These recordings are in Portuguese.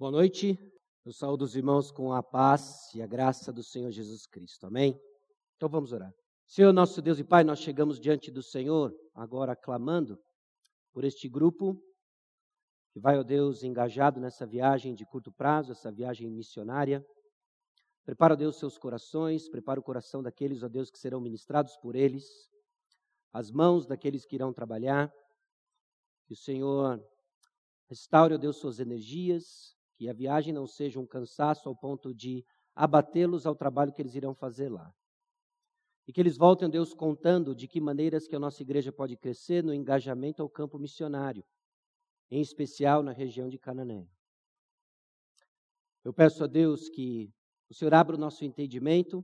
Boa noite. Eu saúdo os irmãos com a paz e a graça do Senhor Jesus Cristo. Amém? Então vamos orar. Senhor, nosso Deus e Pai, nós chegamos diante do Senhor, agora clamando por este grupo que vai, ó Deus, engajado nessa viagem de curto prazo, essa viagem missionária. Prepara, ó Deus, seus corações, prepara o coração daqueles, ó Deus, que serão ministrados por eles, as mãos daqueles que irão trabalhar. Que o Senhor restaure, ó Deus, suas energias, que a viagem não seja um cansaço ao ponto de abatê-los ao trabalho que eles irão fazer lá. E que eles voltem, Deus, contando de que maneiras que a nossa igreja pode crescer no engajamento ao campo missionário, em especial na região de Canané. Eu peço a Deus que o Senhor abra o nosso entendimento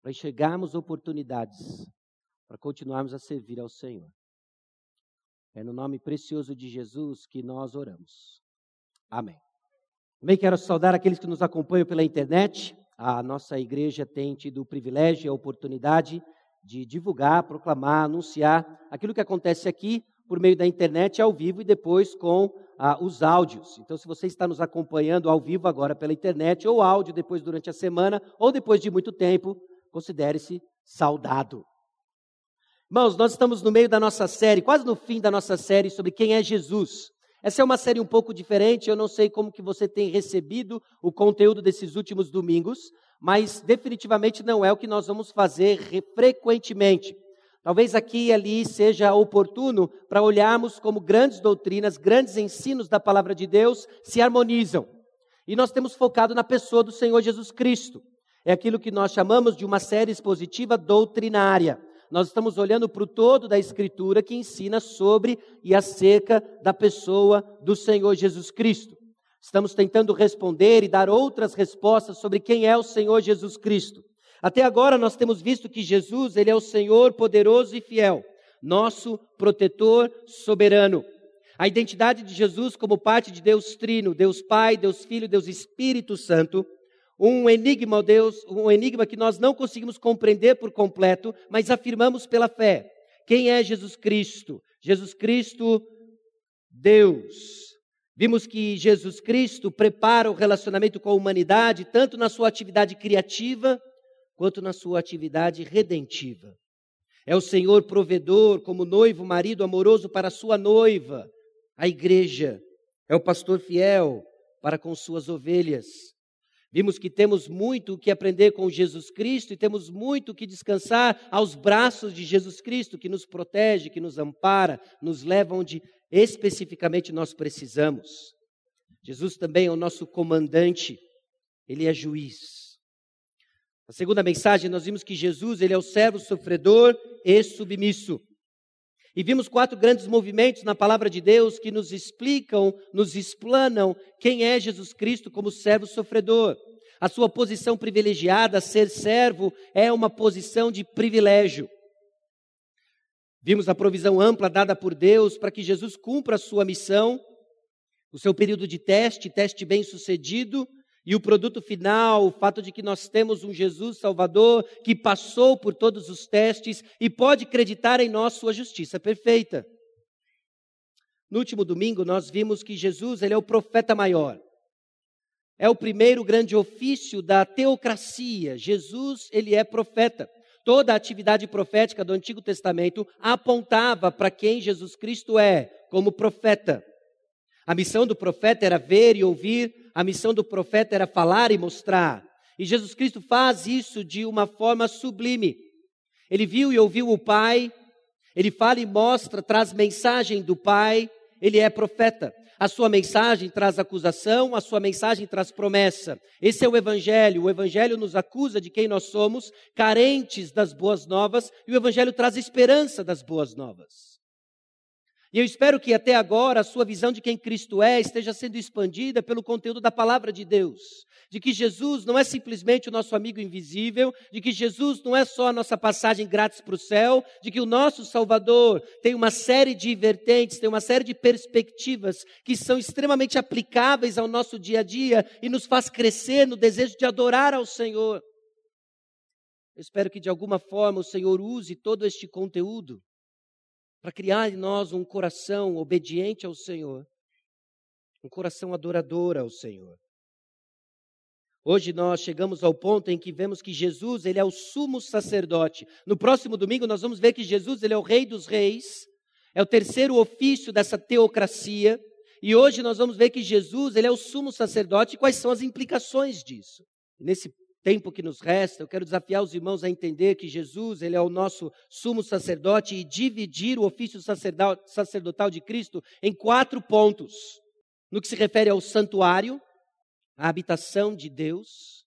para enxergarmos oportunidades para continuarmos a servir ao Senhor. É no nome precioso de Jesus que nós oramos. Amém. Também quero saudar aqueles que nos acompanham pela internet. A nossa igreja tem tido o privilégio e a oportunidade de divulgar, proclamar, anunciar aquilo que acontece aqui por meio da internet ao vivo e depois com ah, os áudios. Então, se você está nos acompanhando ao vivo agora pela internet, ou áudio depois durante a semana, ou depois de muito tempo, considere-se saudado. Irmãos, nós estamos no meio da nossa série, quase no fim da nossa série sobre quem é Jesus. Essa é uma série um pouco diferente, eu não sei como que você tem recebido o conteúdo desses últimos domingos, mas definitivamente não é o que nós vamos fazer frequentemente. Talvez aqui e ali seja oportuno para olharmos como grandes doutrinas, grandes ensinos da palavra de Deus se harmonizam. E nós temos focado na pessoa do Senhor Jesus Cristo. É aquilo que nós chamamos de uma série expositiva doutrinária nós estamos olhando para o todo da Escritura que ensina sobre e acerca da pessoa do Senhor Jesus Cristo. Estamos tentando responder e dar outras respostas sobre quem é o Senhor Jesus Cristo. Até agora nós temos visto que Jesus, ele é o Senhor poderoso e fiel, nosso protetor soberano. A identidade de Jesus como parte de Deus Trino, Deus Pai, Deus Filho, Deus Espírito Santo, um enigma, Deus, um enigma que nós não conseguimos compreender por completo, mas afirmamos pela fé. Quem é Jesus Cristo? Jesus Cristo, Deus. Vimos que Jesus Cristo prepara o relacionamento com a humanidade, tanto na sua atividade criativa, quanto na sua atividade redentiva. É o Senhor provedor, como noivo, marido amoroso para a sua noiva, a igreja. É o pastor fiel para com suas ovelhas. Vimos que temos muito o que aprender com Jesus Cristo e temos muito o que descansar aos braços de Jesus Cristo, que nos protege, que nos ampara, nos leva onde especificamente nós precisamos. Jesus também é o nosso comandante, ele é juiz. Na segunda mensagem, nós vimos que Jesus ele é o servo sofredor e submisso. E vimos quatro grandes movimentos na palavra de Deus que nos explicam, nos explanam quem é Jesus Cristo como servo sofredor. A sua posição privilegiada, ser servo, é uma posição de privilégio. Vimos a provisão ampla dada por Deus para que Jesus cumpra a sua missão, o seu período de teste, teste bem sucedido, e o produto final, o fato de que nós temos um Jesus Salvador que passou por todos os testes e pode acreditar em nós sua justiça perfeita. No último domingo nós vimos que Jesus, ele é o profeta maior. É o primeiro grande ofício da teocracia. Jesus, ele é profeta. Toda a atividade profética do Antigo Testamento apontava para quem Jesus Cristo é, como profeta. A missão do profeta era ver e ouvir, a missão do profeta era falar e mostrar. E Jesus Cristo faz isso de uma forma sublime. Ele viu e ouviu o Pai, ele fala e mostra, traz mensagem do Pai, ele é profeta. A sua mensagem traz acusação, a sua mensagem traz promessa. Esse é o Evangelho. O Evangelho nos acusa de quem nós somos, carentes das boas novas, e o Evangelho traz esperança das boas novas. E eu espero que até agora a sua visão de quem Cristo é esteja sendo expandida pelo conteúdo da palavra de Deus. De que Jesus não é simplesmente o nosso amigo invisível, de que Jesus não é só a nossa passagem grátis para o céu, de que o nosso Salvador tem uma série de vertentes, tem uma série de perspectivas que são extremamente aplicáveis ao nosso dia a dia e nos faz crescer no desejo de adorar ao Senhor. Eu espero que de alguma forma o Senhor use todo este conteúdo para criar em nós um coração obediente ao Senhor, um coração adorador ao Senhor. Hoje nós chegamos ao ponto em que vemos que Jesus, ele é o sumo sacerdote. No próximo domingo nós vamos ver que Jesus, ele é o rei dos reis, é o terceiro ofício dessa teocracia. E hoje nós vamos ver que Jesus, ele é o sumo sacerdote e quais são as implicações disso. Nesse tempo que nos resta, eu quero desafiar os irmãos a entender que Jesus, ele é o nosso sumo sacerdote e dividir o ofício sacerdotal de Cristo em quatro pontos. No que se refere ao santuário, a habitação de Deus.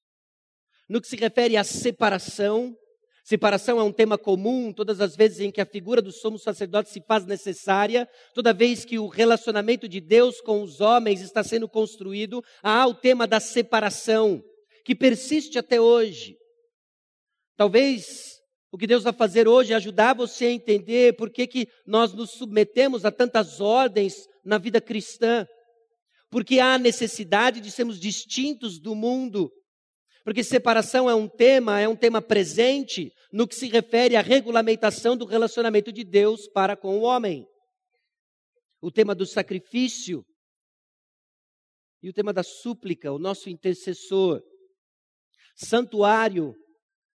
No que se refere à separação, Separação é um tema comum todas as vezes em que a figura do sumo sacerdote se faz necessária, toda vez que o relacionamento de Deus com os homens está sendo construído, há o tema da separação, que persiste até hoje. Talvez o que Deus vai fazer hoje é ajudar você a entender por que, que nós nos submetemos a tantas ordens na vida cristã. Porque há necessidade de sermos distintos do mundo, porque separação é um tema, é um tema presente no que se refere à regulamentação do relacionamento de Deus para com o homem. O tema do sacrifício e o tema da súplica, o nosso intercessor. Santuário,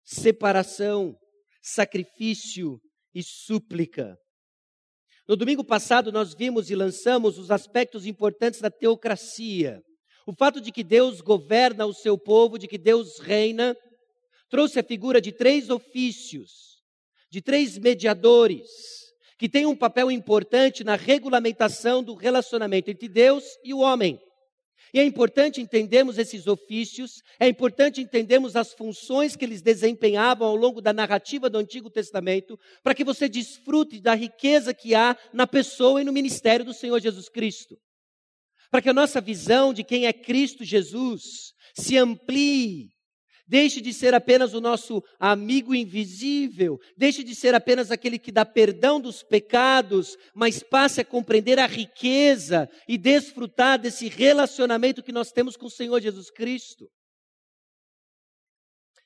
separação, sacrifício e súplica. No domingo passado, nós vimos e lançamos os aspectos importantes da teocracia. O fato de que Deus governa o seu povo, de que Deus reina, trouxe a figura de três ofícios, de três mediadores, que têm um papel importante na regulamentação do relacionamento entre Deus e o homem. E é importante entendermos esses ofícios, é importante entendermos as funções que eles desempenhavam ao longo da narrativa do Antigo Testamento, para que você desfrute da riqueza que há na pessoa e no ministério do Senhor Jesus Cristo para que a nossa visão de quem é Cristo Jesus se amplie. Deixe de ser apenas o nosso amigo invisível, deixe de ser apenas aquele que dá perdão dos pecados, mas passe a compreender a riqueza e desfrutar desse relacionamento que nós temos com o Senhor Jesus Cristo.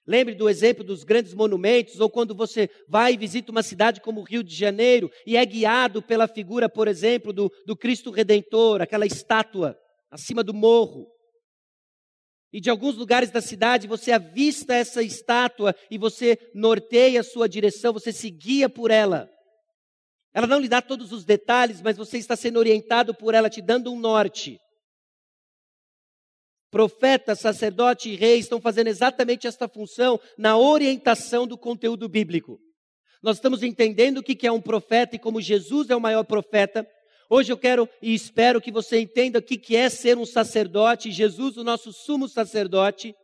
Lembre do exemplo dos grandes monumentos, ou quando você vai e visita uma cidade como o Rio de Janeiro e é guiado pela figura, por exemplo, do, do Cristo Redentor, aquela estátua acima do morro. E de alguns lugares da cidade você avista essa estátua e você norteia a sua direção, você se guia por ela. Ela não lhe dá todos os detalhes, mas você está sendo orientado por ela, te dando um norte profeta, sacerdote e rei estão fazendo exatamente esta função na orientação do conteúdo bíblico. Nós estamos entendendo o que é um profeta e como Jesus é o maior profeta. Hoje eu quero e espero que você entenda o que é ser um sacerdote, Jesus, o nosso sumo sacerdote.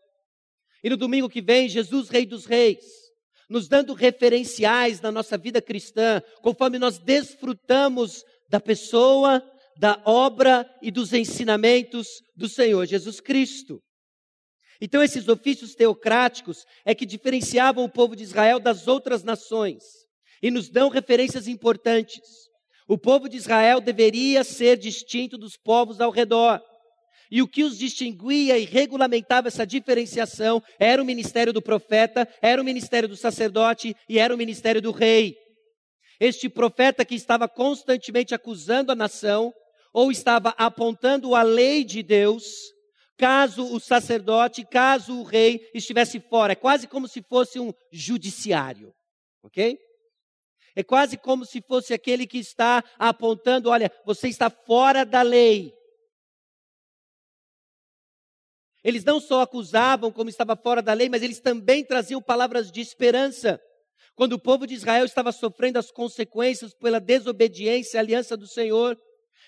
E no domingo que vem, Jesus, Rei dos Reis, nos dando referenciais na nossa vida cristã, conforme nós desfrutamos da pessoa, da obra e dos ensinamentos do Senhor Jesus Cristo. Então, esses ofícios teocráticos é que diferenciavam o povo de Israel das outras nações e nos dão referências importantes. O povo de Israel deveria ser distinto dos povos ao redor. E o que os distinguia e regulamentava essa diferenciação era o ministério do profeta, era o ministério do sacerdote e era o ministério do rei. Este profeta que estava constantemente acusando a nação, ou estava apontando a lei de Deus, caso o sacerdote, caso o rei estivesse fora. É quase como se fosse um judiciário, ok? É quase como se fosse aquele que está apontando: olha, você está fora da lei. Eles não só acusavam como estava fora da lei, mas eles também traziam palavras de esperança. Quando o povo de Israel estava sofrendo as consequências pela desobediência à aliança do Senhor,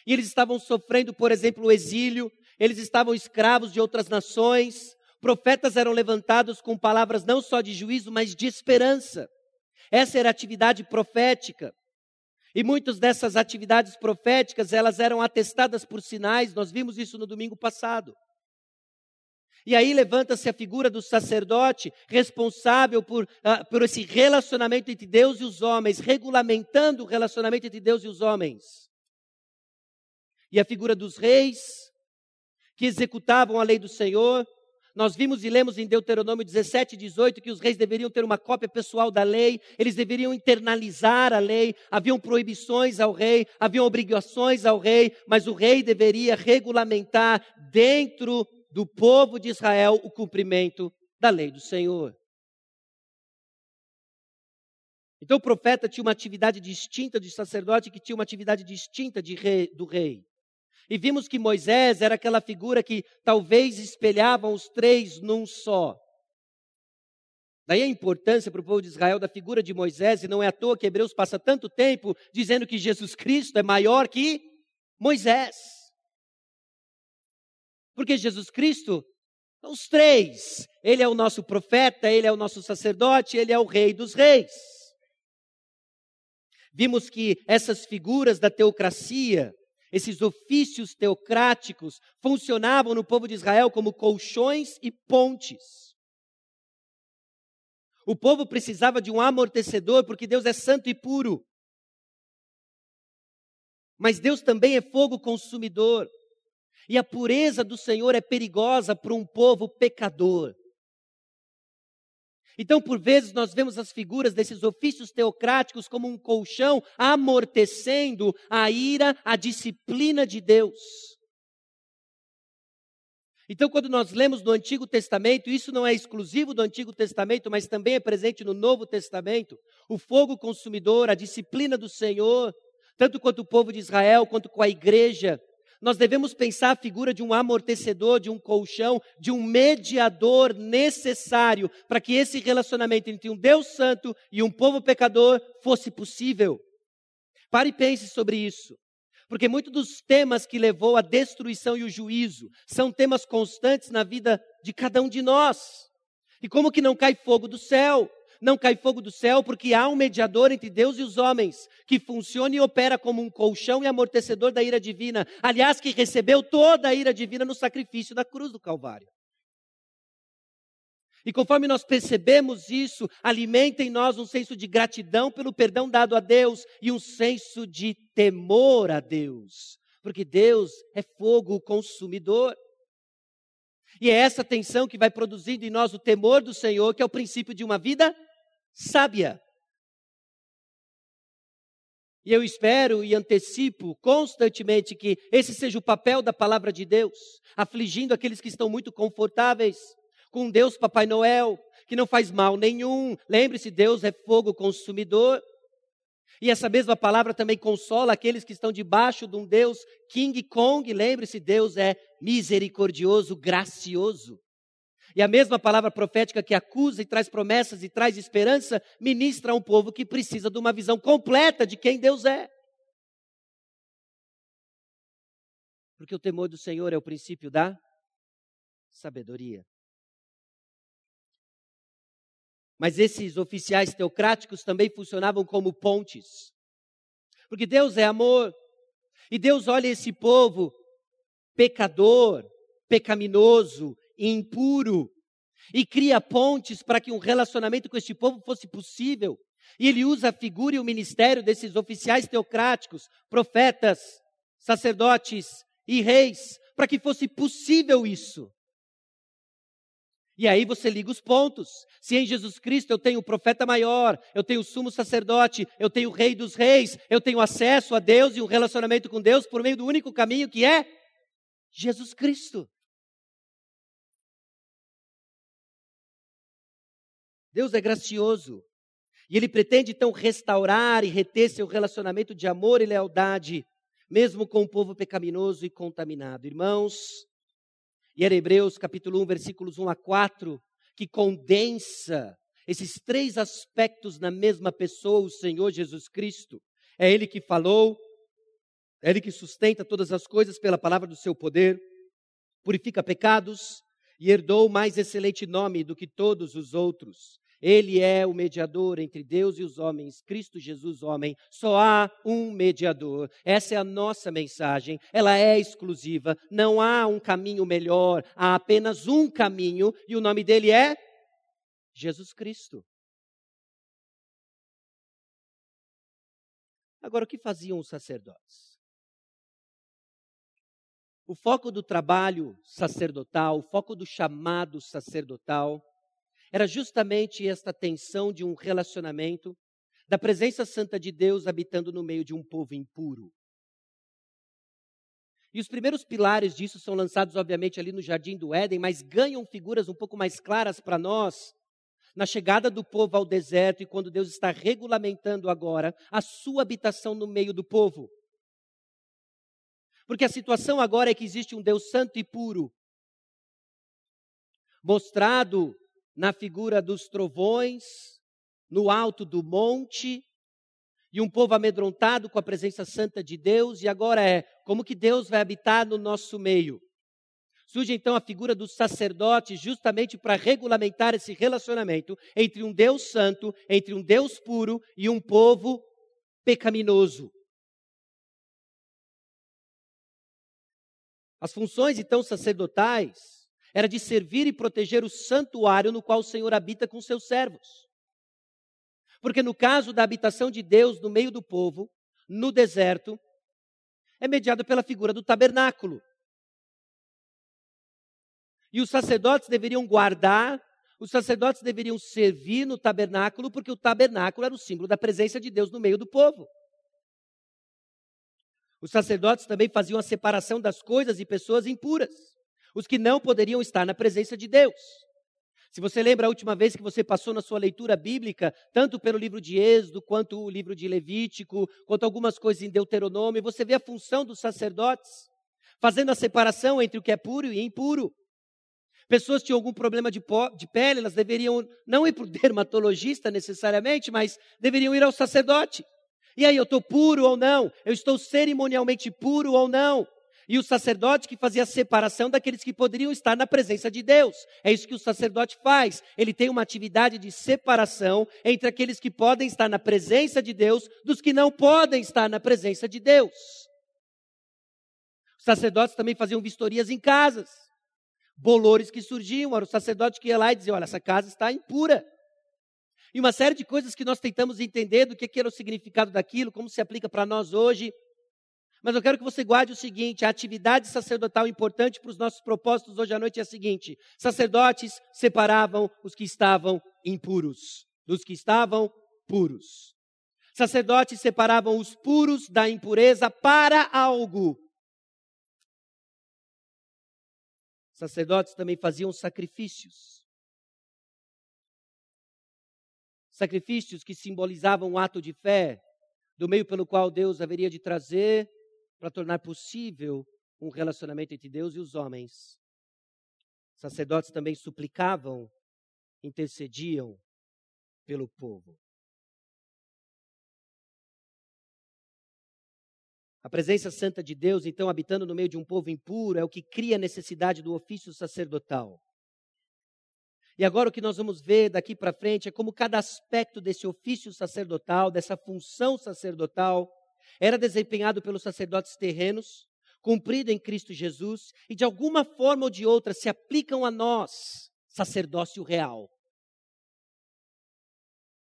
e eles estavam sofrendo, por exemplo, o exílio, eles estavam escravos de outras nações. Profetas eram levantados com palavras não só de juízo, mas de esperança. Essa era a atividade profética. E muitas dessas atividades proféticas, elas eram atestadas por sinais, nós vimos isso no domingo passado. E aí levanta-se a figura do sacerdote responsável por, uh, por esse relacionamento entre Deus e os homens, regulamentando o relacionamento entre Deus e os homens e a figura dos reis que executavam a lei do Senhor. Nós vimos e lemos em Deuteronômio 17, 18 que os reis deveriam ter uma cópia pessoal da lei, eles deveriam internalizar a lei, haviam proibições ao rei, haviam obrigações ao rei, mas o rei deveria regulamentar dentro do povo de Israel o cumprimento da lei do Senhor. Então o profeta tinha uma atividade distinta de sacerdote, que tinha uma atividade distinta rei, do rei. E vimos que Moisés era aquela figura que talvez espelhava os três num só. Daí a importância para o povo de Israel da figura de Moisés, e não é à toa que Hebreus passa tanto tempo dizendo que Jesus Cristo é maior que Moisés. Porque Jesus Cristo, os três, ele é o nosso profeta, ele é o nosso sacerdote, ele é o rei dos reis. Vimos que essas figuras da teocracia, esses ofícios teocráticos, funcionavam no povo de Israel como colchões e pontes. O povo precisava de um amortecedor, porque Deus é santo e puro. Mas Deus também é fogo consumidor. E a pureza do Senhor é perigosa para um povo pecador. Então, por vezes, nós vemos as figuras desses ofícios teocráticos como um colchão amortecendo a ira, a disciplina de Deus. Então, quando nós lemos no Antigo Testamento, isso não é exclusivo do Antigo Testamento, mas também é presente no Novo Testamento, o fogo consumidor, a disciplina do Senhor, tanto quanto o povo de Israel, quanto com a igreja, nós devemos pensar a figura de um amortecedor, de um colchão, de um mediador necessário para que esse relacionamento entre um Deus Santo e um povo pecador fosse possível. Pare e pense sobre isso. Porque muitos dos temas que levou à destruição e o juízo são temas constantes na vida de cada um de nós. E como que não cai fogo do céu? Não cai fogo do céu, porque há um mediador entre Deus e os homens, que funciona e opera como um colchão e amortecedor da ira divina. Aliás, que recebeu toda a ira divina no sacrifício da cruz do Calvário. E conforme nós percebemos isso, alimenta em nós um senso de gratidão pelo perdão dado a Deus e um senso de temor a Deus, porque Deus é fogo consumidor. E é essa tensão que vai produzindo em nós o temor do Senhor, que é o princípio de uma vida sábia. E eu espero e antecipo constantemente que esse seja o papel da palavra de Deus, afligindo aqueles que estão muito confortáveis com Deus Papai Noel, que não faz mal nenhum. Lembre-se, Deus é fogo consumidor. E essa mesma palavra também consola aqueles que estão debaixo de um Deus King Kong. Lembre-se, Deus é misericordioso, gracioso. E a mesma palavra profética que acusa e traz promessas e traz esperança, ministra a um povo que precisa de uma visão completa de quem Deus é. Porque o temor do Senhor é o princípio da sabedoria. Mas esses oficiais teocráticos também funcionavam como pontes. Porque Deus é amor. E Deus olha esse povo pecador, pecaminoso, impuro e cria pontes para que um relacionamento com este povo fosse possível. E ele usa a figura e o ministério desses oficiais teocráticos, profetas, sacerdotes e reis, para que fosse possível isso. E aí você liga os pontos. Se em Jesus Cristo eu tenho o profeta maior, eu tenho o sumo sacerdote, eu tenho o rei dos reis, eu tenho acesso a Deus e um relacionamento com Deus por meio do único caminho que é Jesus Cristo. Deus é gracioso. E Ele pretende então restaurar e reter seu relacionamento de amor e lealdade, mesmo com o povo pecaminoso e contaminado. Irmãos, e era Hebreus capítulo 1, versículos 1 a 4, que condensa esses três aspectos na mesma pessoa, o Senhor Jesus Cristo. É Ele que falou, é Ele que sustenta todas as coisas pela palavra do seu poder, purifica pecados e herdou mais excelente nome do que todos os outros. Ele é o mediador entre Deus e os homens, Cristo Jesus, homem. Só há um mediador. Essa é a nossa mensagem. Ela é exclusiva. Não há um caminho melhor. Há apenas um caminho e o nome dele é Jesus Cristo. Agora, o que faziam os sacerdotes? O foco do trabalho sacerdotal, o foco do chamado sacerdotal, era justamente esta tensão de um relacionamento, da presença santa de Deus habitando no meio de um povo impuro. E os primeiros pilares disso são lançados, obviamente, ali no Jardim do Éden, mas ganham figuras um pouco mais claras para nós na chegada do povo ao deserto e quando Deus está regulamentando agora a sua habitação no meio do povo. Porque a situação agora é que existe um Deus santo e puro, mostrado na figura dos trovões, no alto do monte, e um povo amedrontado com a presença santa de Deus, e agora é como que Deus vai habitar no nosso meio. Surge então a figura do sacerdote justamente para regulamentar esse relacionamento entre um Deus santo, entre um Deus puro e um povo pecaminoso. As funções então sacerdotais era de servir e proteger o santuário no qual o Senhor habita com seus servos. Porque no caso da habitação de Deus no meio do povo, no deserto, é mediado pela figura do tabernáculo. E os sacerdotes deveriam guardar, os sacerdotes deveriam servir no tabernáculo, porque o tabernáculo era o símbolo da presença de Deus no meio do povo. Os sacerdotes também faziam a separação das coisas e pessoas impuras, os que não poderiam estar na presença de Deus. Se você lembra a última vez que você passou na sua leitura bíblica, tanto pelo livro de Êxodo, quanto o livro de Levítico, quanto algumas coisas em Deuteronômio, você vê a função dos sacerdotes, fazendo a separação entre o que é puro e impuro. Pessoas tinham algum problema de, de pele, elas deveriam não ir para o dermatologista necessariamente, mas deveriam ir ao sacerdote. E aí, eu estou puro ou não? Eu estou cerimonialmente puro ou não? E o sacerdote que fazia a separação daqueles que poderiam estar na presença de Deus. É isso que o sacerdote faz. Ele tem uma atividade de separação entre aqueles que podem estar na presença de Deus dos que não podem estar na presença de Deus. Os sacerdotes também faziam vistorias em casas. Bolores que surgiam, era o sacerdote que ia lá e dizia: Olha, essa casa está impura e uma série de coisas que nós tentamos entender do que era o significado daquilo, como se aplica para nós hoje. Mas eu quero que você guarde o seguinte: a atividade sacerdotal importante para os nossos propósitos hoje à noite é a seguinte: sacerdotes separavam os que estavam impuros dos que estavam puros. Sacerdotes separavam os puros da impureza para algo. Sacerdotes também faziam sacrifícios. sacrifícios que simbolizavam um ato de fé, do meio pelo qual Deus haveria de trazer para tornar possível um relacionamento entre Deus e os homens. Sacerdotes também suplicavam, intercediam pelo povo. A presença santa de Deus, então, habitando no meio de um povo impuro, é o que cria a necessidade do ofício sacerdotal. E agora o que nós vamos ver daqui para frente é como cada aspecto desse ofício sacerdotal, dessa função sacerdotal, era desempenhado pelos sacerdotes terrenos, cumprido em Cristo Jesus, e de alguma forma ou de outra se aplicam a nós, sacerdócio real.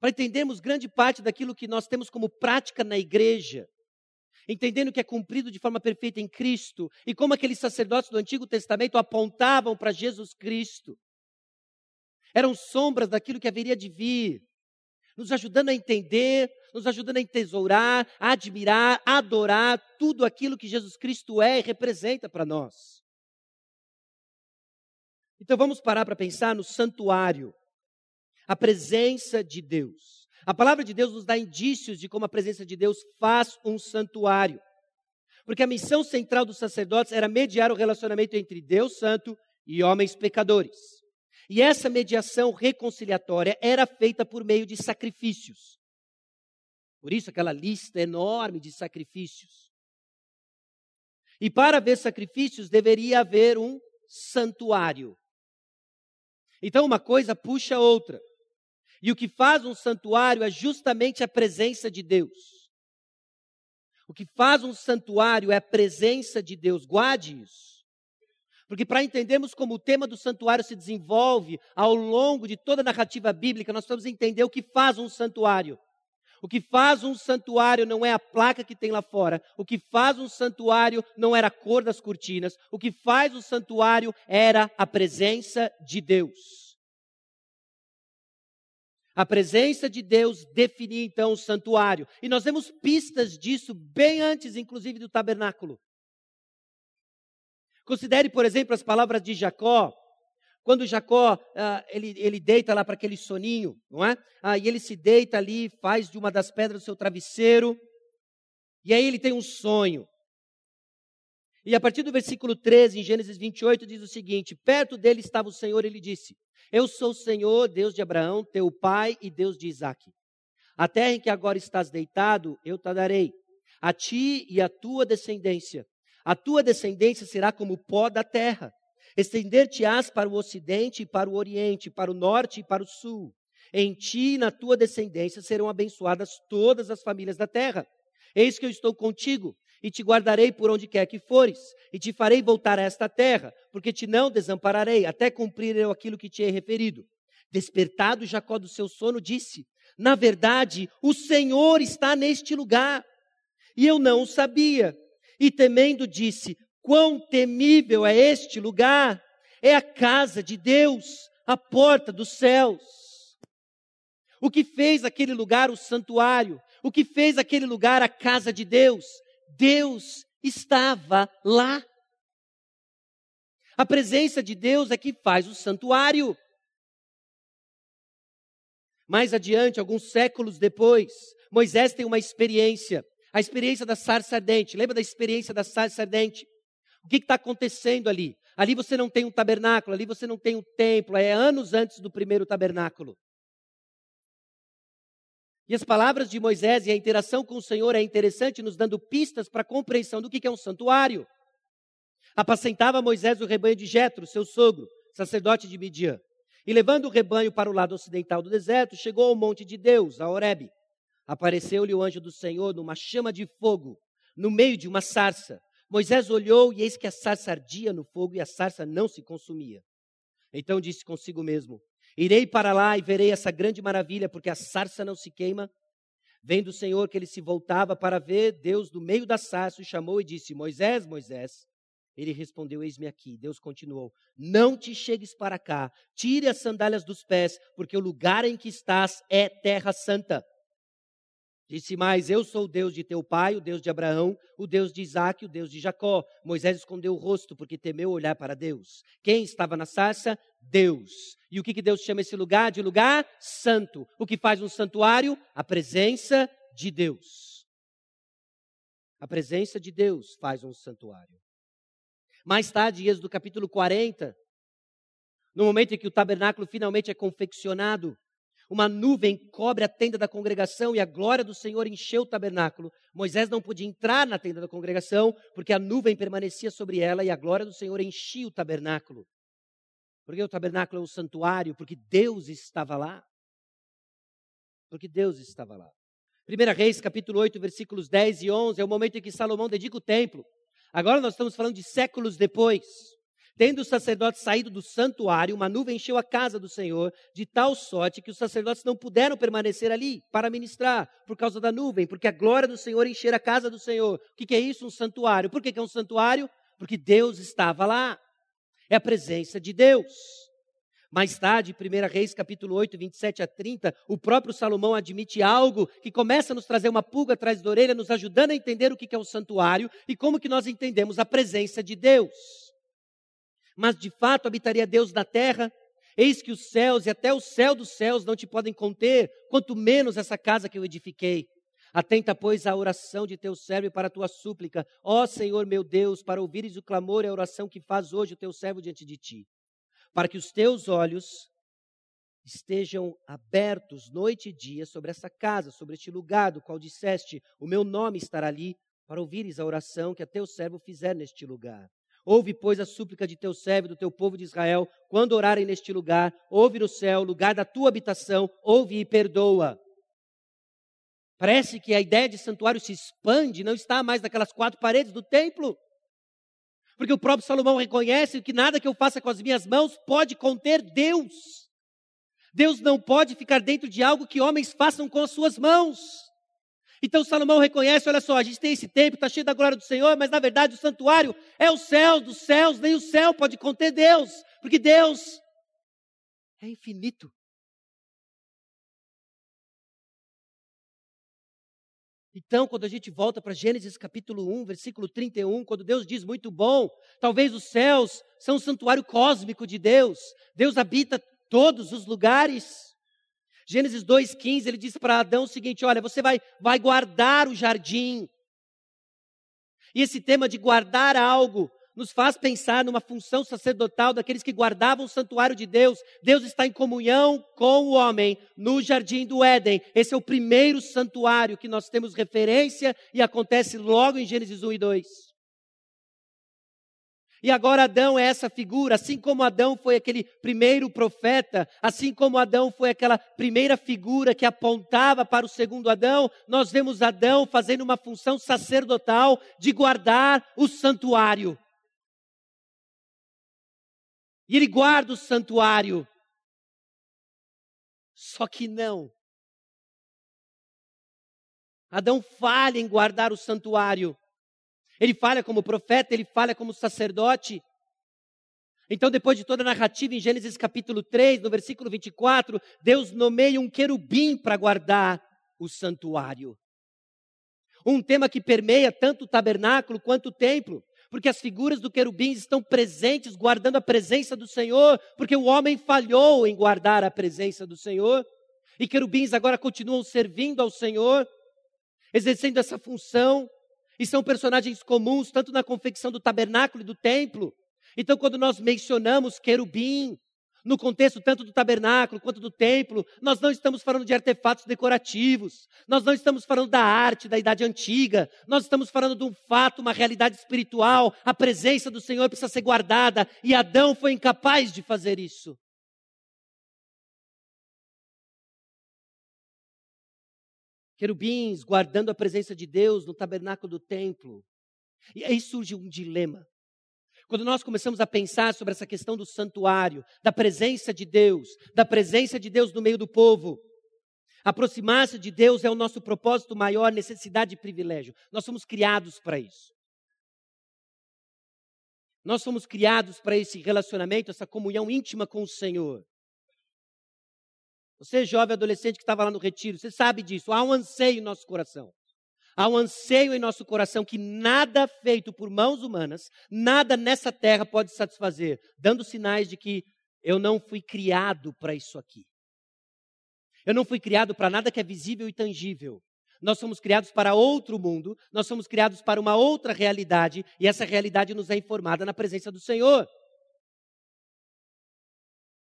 Para entendermos grande parte daquilo que nós temos como prática na igreja, entendendo que é cumprido de forma perfeita em Cristo, e como aqueles sacerdotes do Antigo Testamento apontavam para Jesus Cristo eram sombras daquilo que haveria de vir, nos ajudando a entender, nos ajudando a entesourar, a admirar, a adorar tudo aquilo que Jesus Cristo é e representa para nós. Então vamos parar para pensar no santuário, a presença de Deus. A palavra de Deus nos dá indícios de como a presença de Deus faz um santuário. Porque a missão central dos sacerdotes era mediar o relacionamento entre Deus Santo e homens pecadores. E essa mediação reconciliatória era feita por meio de sacrifícios. Por isso, aquela lista enorme de sacrifícios. E para haver sacrifícios, deveria haver um santuário. Então, uma coisa puxa a outra. E o que faz um santuário é justamente a presença de Deus. O que faz um santuário é a presença de Deus. Guarde isso. Porque para entendermos como o tema do santuário se desenvolve ao longo de toda a narrativa bíblica, nós precisamos entender o que faz um santuário. O que faz um santuário não é a placa que tem lá fora. O que faz um santuário não era a cor das cortinas. O que faz o santuário era a presença de Deus. A presença de Deus definia então o santuário. E nós vemos pistas disso bem antes, inclusive, do tabernáculo. Considere, por exemplo, as palavras de Jacó, quando Jacó, ah, ele, ele deita lá para aquele soninho, não é? Ah, e ele se deita ali, faz de uma das pedras do seu travesseiro, e aí ele tem um sonho. E a partir do versículo 13, em Gênesis 28, diz o seguinte: Perto dele estava o Senhor, e ele disse: Eu sou o Senhor, Deus de Abraão, teu pai e Deus de Isaque. A terra em que agora estás deitado, eu te darei, a ti e a tua descendência. A tua descendência será como o pó da terra. Estender-te-ás para o ocidente e para o oriente, para o norte e para o sul. Em ti e na tua descendência serão abençoadas todas as famílias da terra. Eis que eu estou contigo e te guardarei por onde quer que fores, e te farei voltar a esta terra, porque te não desampararei, até cumprir eu aquilo que te he referido. Despertado Jacó do seu sono, disse: Na verdade, o Senhor está neste lugar, e eu não o sabia. E temendo, disse: Quão temível é este lugar! É a casa de Deus, a porta dos céus. O que fez aquele lugar o santuário? O que fez aquele lugar a casa de Deus? Deus estava lá. A presença de Deus é que faz o santuário. Mais adiante, alguns séculos depois, Moisés tem uma experiência, a experiência da sarça ardente. Lembra da experiência da sarça ardente? O que está acontecendo ali? Ali você não tem um tabernáculo, ali você não tem um templo, é anos antes do primeiro tabernáculo. E as palavras de Moisés e a interação com o Senhor é interessante, nos dando pistas para a compreensão do que é um santuário. Apacentava Moisés o rebanho de Jetro, seu sogro, sacerdote de Midian. E levando o rebanho para o lado ocidental do deserto, chegou ao monte de Deus, a Horebe. Apareceu-lhe o anjo do Senhor numa chama de fogo, no meio de uma sarça. Moisés olhou e eis que a sarça ardia no fogo e a sarça não se consumia. Então disse consigo mesmo: Irei para lá e verei essa grande maravilha, porque a sarça não se queima. Vendo o Senhor que ele se voltava para ver, Deus do meio da sarça o chamou e disse: Moisés, Moisés. Ele respondeu: Eis-me aqui. Deus continuou: Não te chegues para cá, tire as sandálias dos pés, porque o lugar em que estás é terra santa. Disse mais: Eu sou o Deus de teu pai, o Deus de Abraão, o Deus de Isaac, o Deus de Jacó. Moisés escondeu o rosto porque temeu olhar para Deus. Quem estava na sarça? Deus. E o que, que Deus chama esse lugar? De lugar santo. O que faz um santuário? A presença de Deus. A presença de Deus faz um santuário. Mais tarde, Êxodo capítulo 40, no momento em que o tabernáculo finalmente é confeccionado, uma nuvem cobre a tenda da congregação e a glória do Senhor encheu o tabernáculo. Moisés não podia entrar na tenda da congregação porque a nuvem permanecia sobre ela e a glória do Senhor enchia o tabernáculo. Porque o tabernáculo é o santuário, porque Deus estava lá. Porque Deus estava lá. 1 Reis, capítulo 8, versículos 10 e 11, é o momento em que Salomão dedica o templo. Agora nós estamos falando de séculos depois. Tendo os sacerdotes saído do santuário, uma nuvem encheu a casa do Senhor, de tal sorte que os sacerdotes não puderam permanecer ali para ministrar, por causa da nuvem, porque a glória do Senhor encher a casa do Senhor. O que é isso? Um santuário. Por que é um santuário? Porque Deus estava lá. É a presença de Deus. Mais tarde, 1 Reis capítulo 8, 27 a 30, o próprio Salomão admite algo que começa a nos trazer uma pulga atrás da orelha, nos ajudando a entender o que é o santuário e como que nós entendemos a presença de Deus mas de fato habitaria Deus na terra. Eis que os céus e até o céu dos céus não te podem conter, quanto menos essa casa que eu edifiquei. Atenta, pois, à oração de teu servo e para a tua súplica, ó Senhor meu Deus, para ouvires o clamor e a oração que faz hoje o teu servo diante de ti, para que os teus olhos estejam abertos noite e dia sobre essa casa, sobre este lugar do qual disseste, o meu nome estará ali, para ouvires a oração que a teu servo fizer neste lugar. Ouve, pois, a súplica de teu servo e do teu povo de Israel, quando orarem neste lugar, ouve no céu, lugar da tua habitação, ouve e perdoa. Parece que a ideia de santuário se expande, não está mais naquelas quatro paredes do templo. Porque o próprio Salomão reconhece que nada que eu faça com as minhas mãos pode conter Deus. Deus não pode ficar dentro de algo que homens façam com as suas mãos. Então Salomão reconhece: olha só, a gente tem esse templo, está cheio da glória do Senhor, mas na verdade o santuário é o céu dos céus, nem o céu pode conter Deus, porque Deus é infinito. Então, quando a gente volta para Gênesis capítulo 1, versículo 31, quando Deus diz muito bom, talvez os céus são um santuário cósmico de Deus. Deus habita todos os lugares. Gênesis 2,15, ele diz para Adão o seguinte: olha, você vai, vai guardar o jardim. E esse tema de guardar algo nos faz pensar numa função sacerdotal daqueles que guardavam o santuário de Deus. Deus está em comunhão com o homem no jardim do Éden. Esse é o primeiro santuário que nós temos referência e acontece logo em Gênesis 1 e 2. E agora Adão é essa figura, assim como Adão foi aquele primeiro profeta, assim como Adão foi aquela primeira figura que apontava para o segundo Adão, nós vemos Adão fazendo uma função sacerdotal de guardar o santuário. E ele guarda o santuário. Só que não. Adão falha em guardar o santuário. Ele falha como profeta, ele falha como sacerdote. Então, depois de toda a narrativa em Gênesis capítulo 3, no versículo 24, Deus nomeia um querubim para guardar o santuário. Um tema que permeia tanto o tabernáculo quanto o templo porque as figuras do querubim estão presentes, guardando a presença do Senhor, porque o homem falhou em guardar a presença do Senhor, e querubins agora continuam servindo ao Senhor, exercendo essa função, e são personagens comuns, tanto na confecção do tabernáculo e do templo. Então, quando nós mencionamos querubim, no contexto tanto do tabernáculo quanto do templo, nós não estamos falando de artefatos decorativos, nós não estamos falando da arte da idade antiga, nós estamos falando de um fato, uma realidade espiritual, a presença do Senhor precisa ser guardada e Adão foi incapaz de fazer isso. Querubins guardando a presença de Deus no tabernáculo do templo. E aí surge um dilema. Quando nós começamos a pensar sobre essa questão do santuário, da presença de Deus, da presença de Deus no meio do povo, aproximar-se de Deus é o nosso propósito maior, necessidade e privilégio. Nós somos criados para isso. Nós somos criados para esse relacionamento, essa comunhão íntima com o Senhor. Você, jovem adolescente que estava lá no retiro, você sabe disso. Há um anseio em nosso coração. Há um anseio em nosso coração que nada feito por mãos humanas, nada nessa terra pode satisfazer, dando sinais de que eu não fui criado para isso aqui. Eu não fui criado para nada que é visível e tangível. Nós somos criados para outro mundo, nós somos criados para uma outra realidade, e essa realidade nos é informada na presença do Senhor.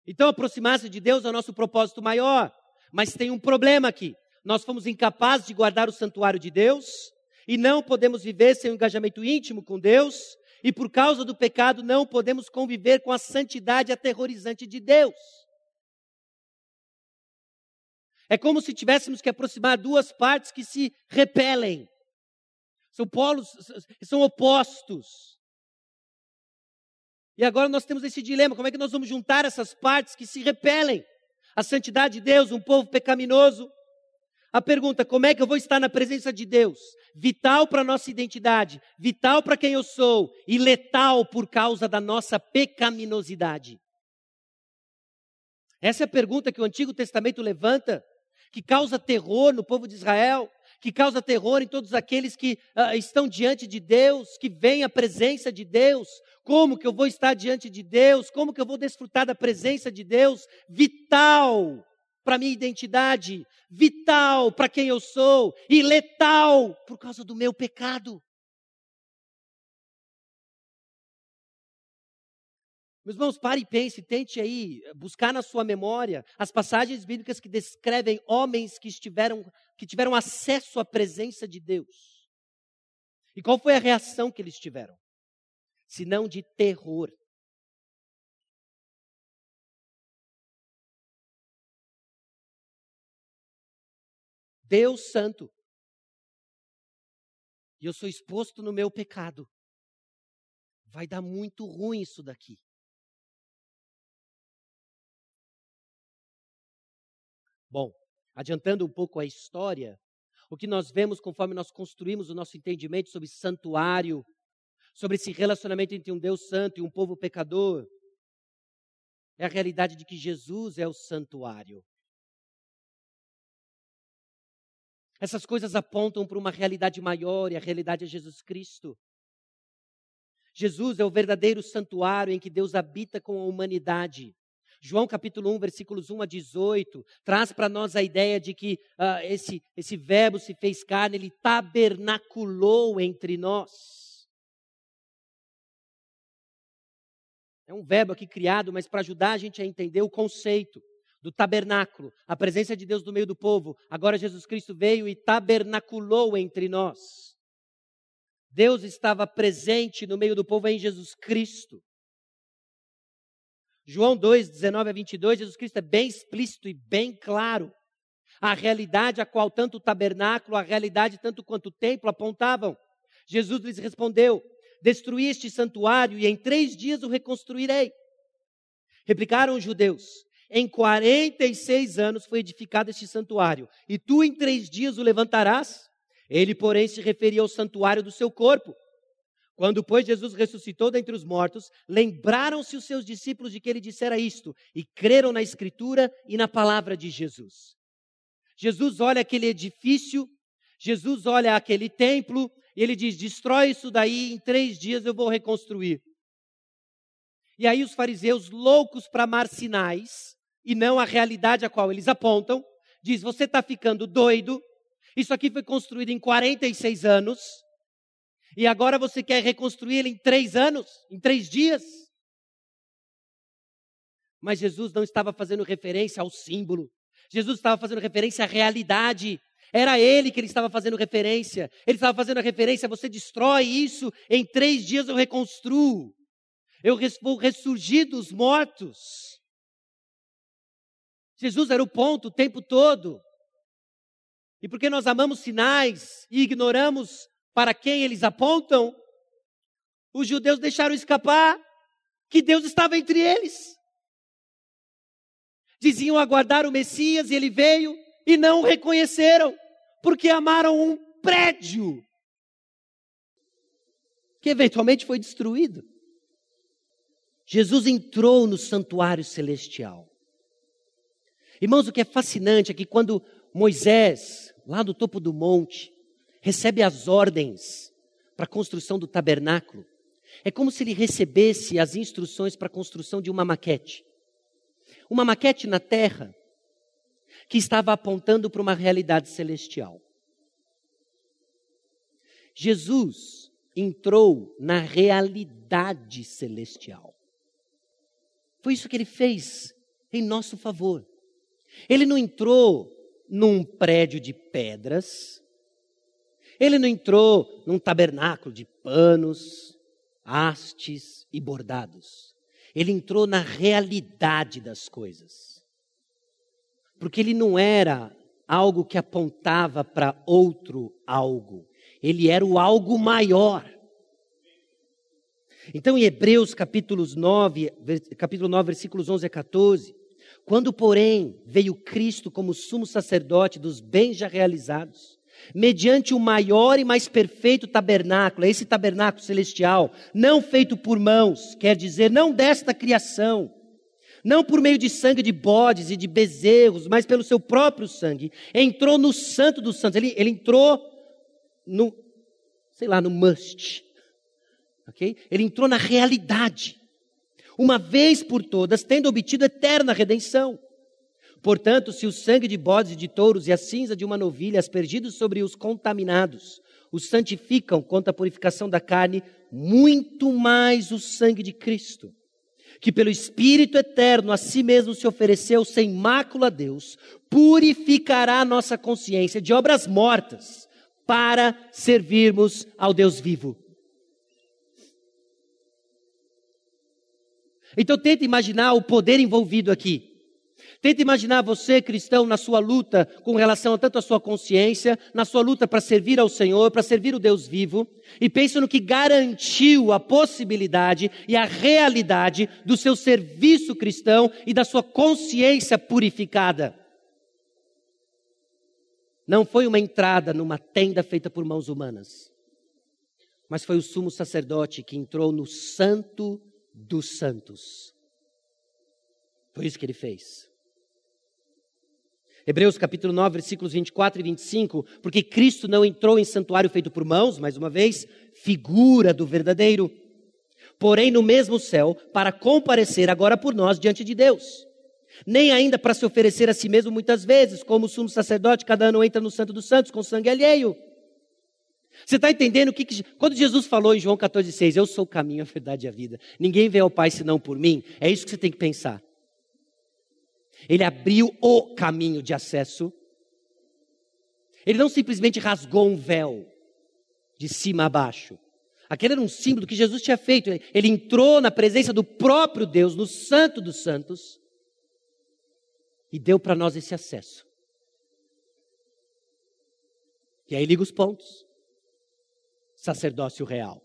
Então, aproximar-se de Deus é o nosso propósito maior, mas tem um problema aqui nós fomos incapazes de guardar o santuário de Deus e não podemos viver sem um engajamento íntimo com Deus, e por causa do pecado não podemos conviver com a santidade aterrorizante de Deus. É como se tivéssemos que aproximar duas partes que se repelem. São polos, são opostos. E agora nós temos esse dilema: como é que nós vamos juntar essas partes que se repelem? A santidade de Deus, um povo pecaminoso, a pergunta: como é que eu vou estar na presença de Deus? Vital para a nossa identidade, vital para quem eu sou e letal por causa da nossa pecaminosidade. Essa é a pergunta que o Antigo Testamento levanta, que causa terror no povo de Israel, que causa terror em todos aqueles que uh, estão diante de Deus, que veem a presença de Deus. Como que eu vou estar diante de Deus? Como que eu vou desfrutar da presença de Deus? Vital para minha identidade, vital para quem eu sou e letal por causa do meu pecado. Meus irmãos, pare e pense, tente aí buscar na sua memória as passagens bíblicas que descrevem homens que estiveram que tiveram acesso à presença de Deus. E qual foi a reação que eles tiveram? Senão de terror. Deus Santo. E eu sou exposto no meu pecado. Vai dar muito ruim isso daqui. Bom, adiantando um pouco a história, o que nós vemos conforme nós construímos o nosso entendimento sobre santuário, sobre esse relacionamento entre um Deus santo e um povo pecador, é a realidade de que Jesus é o santuário. Essas coisas apontam para uma realidade maior e a realidade é Jesus Cristo. Jesus é o verdadeiro santuário em que Deus habita com a humanidade. João capítulo 1, versículos 1 a 18, traz para nós a ideia de que uh, esse, esse verbo se fez carne, ele tabernaculou entre nós. É um verbo aqui criado, mas para ajudar a gente a entender o conceito do tabernáculo, a presença de Deus no meio do povo. Agora Jesus Cristo veio e tabernaculou entre nós. Deus estava presente no meio do povo em Jesus Cristo. João 2, 19 a 22, Jesus Cristo é bem explícito e bem claro. A realidade a qual tanto o tabernáculo, a realidade tanto quanto o templo apontavam. Jesus lhes respondeu: Destruí este santuário e em três dias o reconstruirei. Replicaram os judeus: em 46 anos foi edificado este santuário, e tu em três dias o levantarás? Ele, porém, se referia ao santuário do seu corpo. Quando, pois, Jesus ressuscitou dentre os mortos, lembraram-se os seus discípulos de que ele dissera isto, e creram na Escritura e na palavra de Jesus. Jesus olha aquele edifício, Jesus olha aquele templo, e ele diz: destrói isso daí, em três dias eu vou reconstruir. E aí os fariseus, loucos para amar sinais, e não a realidade a qual eles apontam, diz: você está ficando doido, isso aqui foi construído em 46 anos, e agora você quer reconstruir ele em três anos, em três dias. Mas Jesus não estava fazendo referência ao símbolo, Jesus estava fazendo referência à realidade. Era ele que ele estava fazendo referência. Ele estava fazendo a referência: você destrói isso, em três dias eu reconstruo eu vou ressurgir dos mortos. Jesus era o ponto o tempo todo. E porque nós amamos sinais e ignoramos para quem eles apontam, os judeus deixaram escapar que Deus estava entre eles. Diziam aguardar o Messias e ele veio e não o reconheceram, porque amaram um prédio que eventualmente foi destruído. Jesus entrou no santuário celestial. Irmãos, o que é fascinante é que quando Moisés, lá do topo do monte, recebe as ordens para a construção do tabernáculo, é como se ele recebesse as instruções para a construção de uma maquete. Uma maquete na terra que estava apontando para uma realidade celestial. Jesus entrou na realidade celestial. Foi isso que ele fez em nosso favor. Ele não entrou num prédio de pedras, ele não entrou num tabernáculo de panos, hastes e bordados. Ele entrou na realidade das coisas. Porque ele não era algo que apontava para outro algo. Ele era o algo maior. Então, em Hebreus capítulos 9, capítulo 9, versículos 11 a 14, quando, porém, veio Cristo como sumo sacerdote dos bens já realizados, mediante o maior e mais perfeito tabernáculo, esse tabernáculo celestial, não feito por mãos, quer dizer, não desta criação, não por meio de sangue de bodes e de bezerros, mas pelo seu próprio sangue, entrou no santo dos santos. Ele, ele entrou no, sei lá, no must, ok? Ele entrou na realidade, uma vez por todas, tendo obtido eterna redenção. Portanto, se o sangue de bodes e de touros e a cinza de uma novilha aspergidos sobre os contaminados os santificam quanto à purificação da carne, muito mais o sangue de Cristo, que pelo Espírito eterno a si mesmo se ofereceu sem mácula a Deus, purificará nossa consciência de obras mortas para servirmos ao Deus vivo. Então tenta imaginar o poder envolvido aqui. Tenta imaginar você, cristão, na sua luta com relação tanto à sua consciência, na sua luta para servir ao Senhor, para servir o Deus vivo, e pensa no que garantiu a possibilidade e a realidade do seu serviço cristão e da sua consciência purificada. Não foi uma entrada numa tenda feita por mãos humanas, mas foi o sumo sacerdote que entrou no santo dos santos. Foi isso que ele fez. Hebreus capítulo 9, versículos 24 e 25, porque Cristo não entrou em santuário feito por mãos, mais uma vez, figura do verdadeiro, porém no mesmo céu, para comparecer agora por nós diante de Deus. Nem ainda para se oferecer a si mesmo muitas vezes, como o sumo sacerdote, cada ano entra no Santo dos Santos com sangue alheio. Você está entendendo o que, que, Quando Jesus falou em João 14,6, eu sou o caminho, a verdade e a vida. Ninguém vê ao Pai senão por mim. É isso que você tem que pensar. Ele abriu o caminho de acesso. Ele não simplesmente rasgou um véu de cima a baixo. Aquele era um símbolo que Jesus tinha feito. Ele entrou na presença do próprio Deus, no Santo dos Santos, e deu para nós esse acesso. E aí liga os pontos. Sacerdócio real.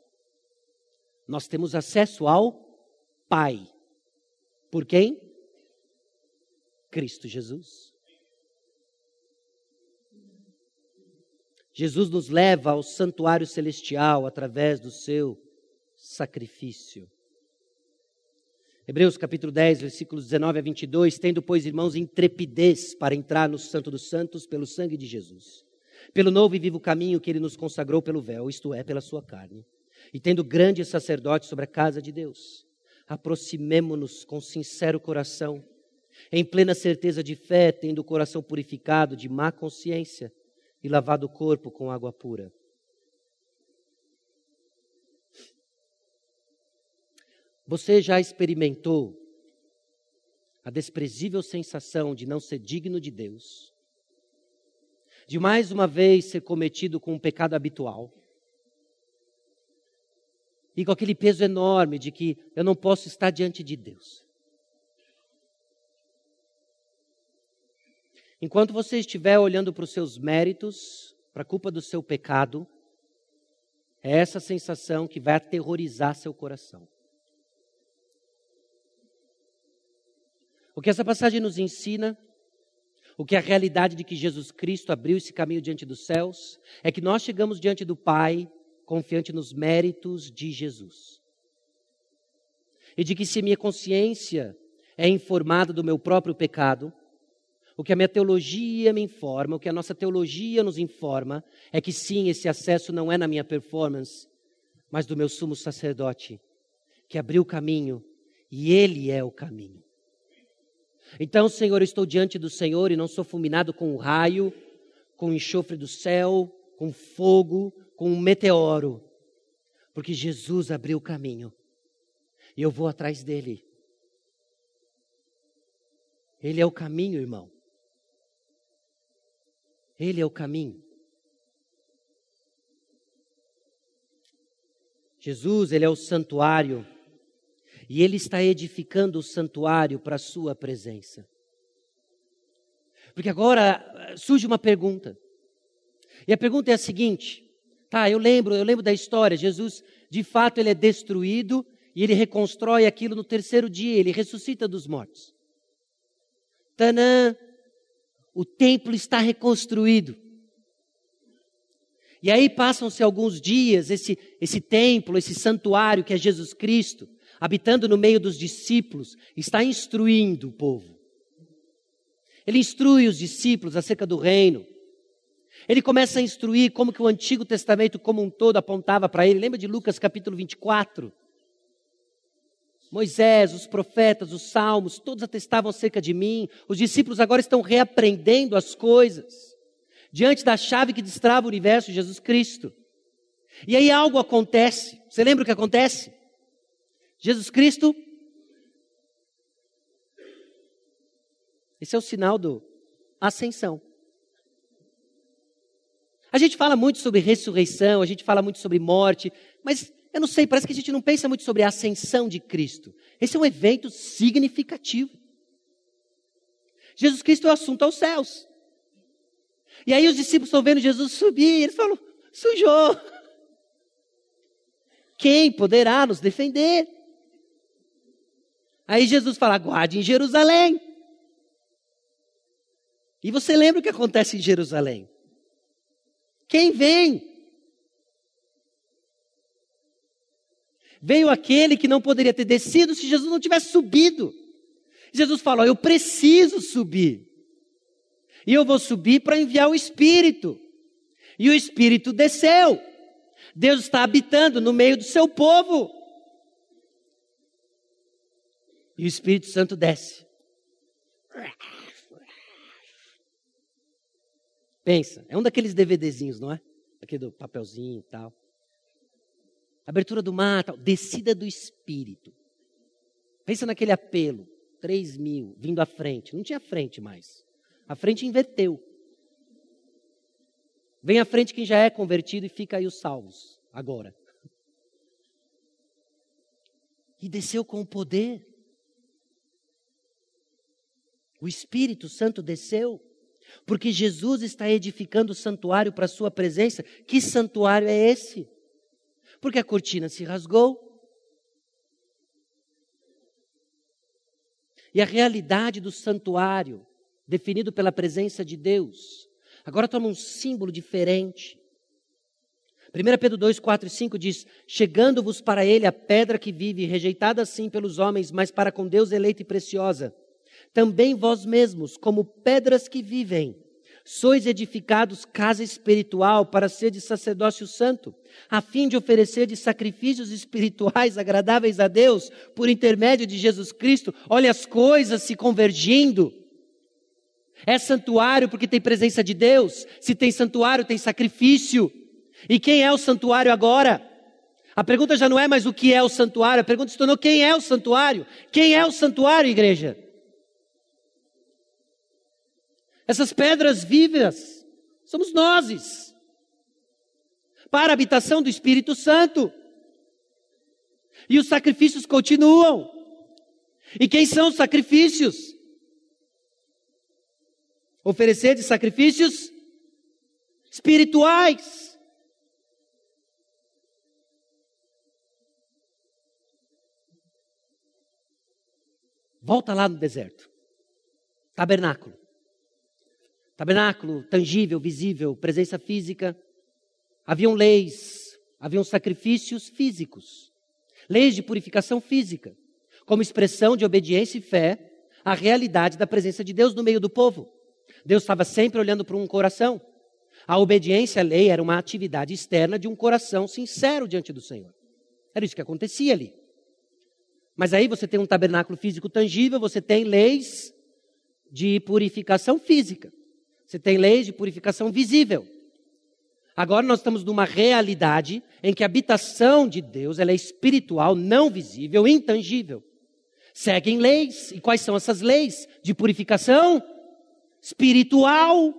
Nós temos acesso ao Pai. Por quem? Cristo Jesus. Jesus nos leva ao santuário celestial através do seu sacrifício. Hebreus capítulo 10, versículos 19 a 22, tendo, pois, irmãos, intrepidez para entrar no Santo dos Santos pelo sangue de Jesus, pelo novo e vivo caminho que ele nos consagrou pelo véu, isto é, pela sua carne, e tendo grande sacerdote sobre a casa de Deus, aproximemo-nos com sincero coração, em plena certeza de fé, tendo o coração purificado de má consciência e lavado o corpo com água pura. Você já experimentou a desprezível sensação de não ser digno de Deus? De mais uma vez ser cometido com um pecado habitual? E com aquele peso enorme de que eu não posso estar diante de Deus. Enquanto você estiver olhando para os seus méritos, para a culpa do seu pecado, é essa sensação que vai aterrorizar seu coração. O que essa passagem nos ensina, o que é a realidade de que Jesus Cristo abriu esse caminho diante dos céus, é que nós chegamos diante do Pai confiante nos méritos de Jesus. E de que se minha consciência é informada do meu próprio pecado, o que a minha teologia me informa, o que a nossa teologia nos informa, é que sim, esse acesso não é na minha performance, mas do meu sumo sacerdote, que abriu o caminho e ele é o caminho. Então, Senhor, eu estou diante do Senhor e não sou fulminado com o um raio, com o enxofre do céu, com fogo, com um meteoro, porque Jesus abriu o caminho e eu vou atrás dele. Ele é o caminho, irmão. Ele é o caminho. Jesus, ele é o santuário. E ele está edificando o santuário para a sua presença. Porque agora eh, surge uma pergunta. E a pergunta é a seguinte: tá, eu lembro, eu lembro da história. Jesus, de fato, ele é destruído e ele reconstrói aquilo no terceiro dia, ele ressuscita dos mortos. Tanã, o templo está reconstruído. E aí passam-se alguns dias, esse, esse templo, esse santuário que é Jesus Cristo, habitando no meio dos discípulos, está instruindo o povo. Ele instrui os discípulos acerca do reino. Ele começa a instruir como que o Antigo Testamento como um todo apontava para ele. Lembra de Lucas capítulo 24? Moisés, os profetas, os salmos, todos atestavam acerca de mim. Os discípulos agora estão reaprendendo as coisas diante da chave que destrava o universo, Jesus Cristo. E aí algo acontece. Você lembra o que acontece? Jesus Cristo. Esse é o sinal do ascensão. A gente fala muito sobre ressurreição, a gente fala muito sobre morte, mas eu não sei, parece que a gente não pensa muito sobre a ascensão de Cristo. Esse é um evento significativo. Jesus Cristo é o assunto aos céus. E aí os discípulos estão vendo Jesus subir, eles falam: sujou. Quem poderá nos defender? Aí Jesus fala: guarde em Jerusalém. E você lembra o que acontece em Jerusalém? Quem vem? Veio aquele que não poderia ter descido se Jesus não tivesse subido. Jesus falou: Eu preciso subir. E eu vou subir para enviar o Espírito. E o Espírito desceu. Deus está habitando no meio do seu povo. E o Espírito Santo desce. Pensa, é um daqueles DVDzinhos, não é? Aqui do papelzinho e tal. Abertura do mar, tal. descida do Espírito. Pensa naquele apelo. 3 mil vindo à frente. Não tinha frente mais. A frente inverteu. Vem à frente quem já é convertido e fica aí os salvos. Agora. E desceu com o poder. O Espírito Santo desceu. Porque Jesus está edificando o santuário para a sua presença. Que santuário é esse? Porque a cortina se rasgou, e a realidade do santuário, definido pela presença de Deus, agora toma um símbolo diferente. 1 Pedro 2, 4 e 5 diz: Chegando-vos para ele a pedra que vive, rejeitada assim pelos homens, mas para com Deus eleita e preciosa. Também vós mesmos, como pedras que vivem, sois edificados casa espiritual para ser de sacerdócio santo, a fim de oferecer de sacrifícios espirituais agradáveis a Deus por intermédio de Jesus Cristo. Olha as coisas se convergindo. É santuário porque tem presença de Deus. Se tem santuário, tem sacrifício. E quem é o santuário agora? A pergunta já não é mais o que é o santuário, a pergunta se tornou quem é o santuário? Quem é o santuário, igreja? Essas pedras vivas somos nós. Para a habitação do Espírito Santo. E os sacrifícios continuam. E quem são os sacrifícios? Oferecer de sacrifícios espirituais. Volta lá no deserto. Tabernáculo. Tabernáculo, tangível, visível, presença física. Haviam leis, haviam sacrifícios físicos. Leis de purificação física, como expressão de obediência e fé à realidade da presença de Deus no meio do povo. Deus estava sempre olhando para um coração. A obediência à lei era uma atividade externa de um coração sincero diante do Senhor. Era isso que acontecia ali. Mas aí você tem um tabernáculo físico tangível, você tem leis de purificação física. Você tem leis de purificação visível. Agora nós estamos numa realidade em que a habitação de Deus ela é espiritual, não visível, intangível. Seguem leis. E quais são essas leis? De purificação espiritual.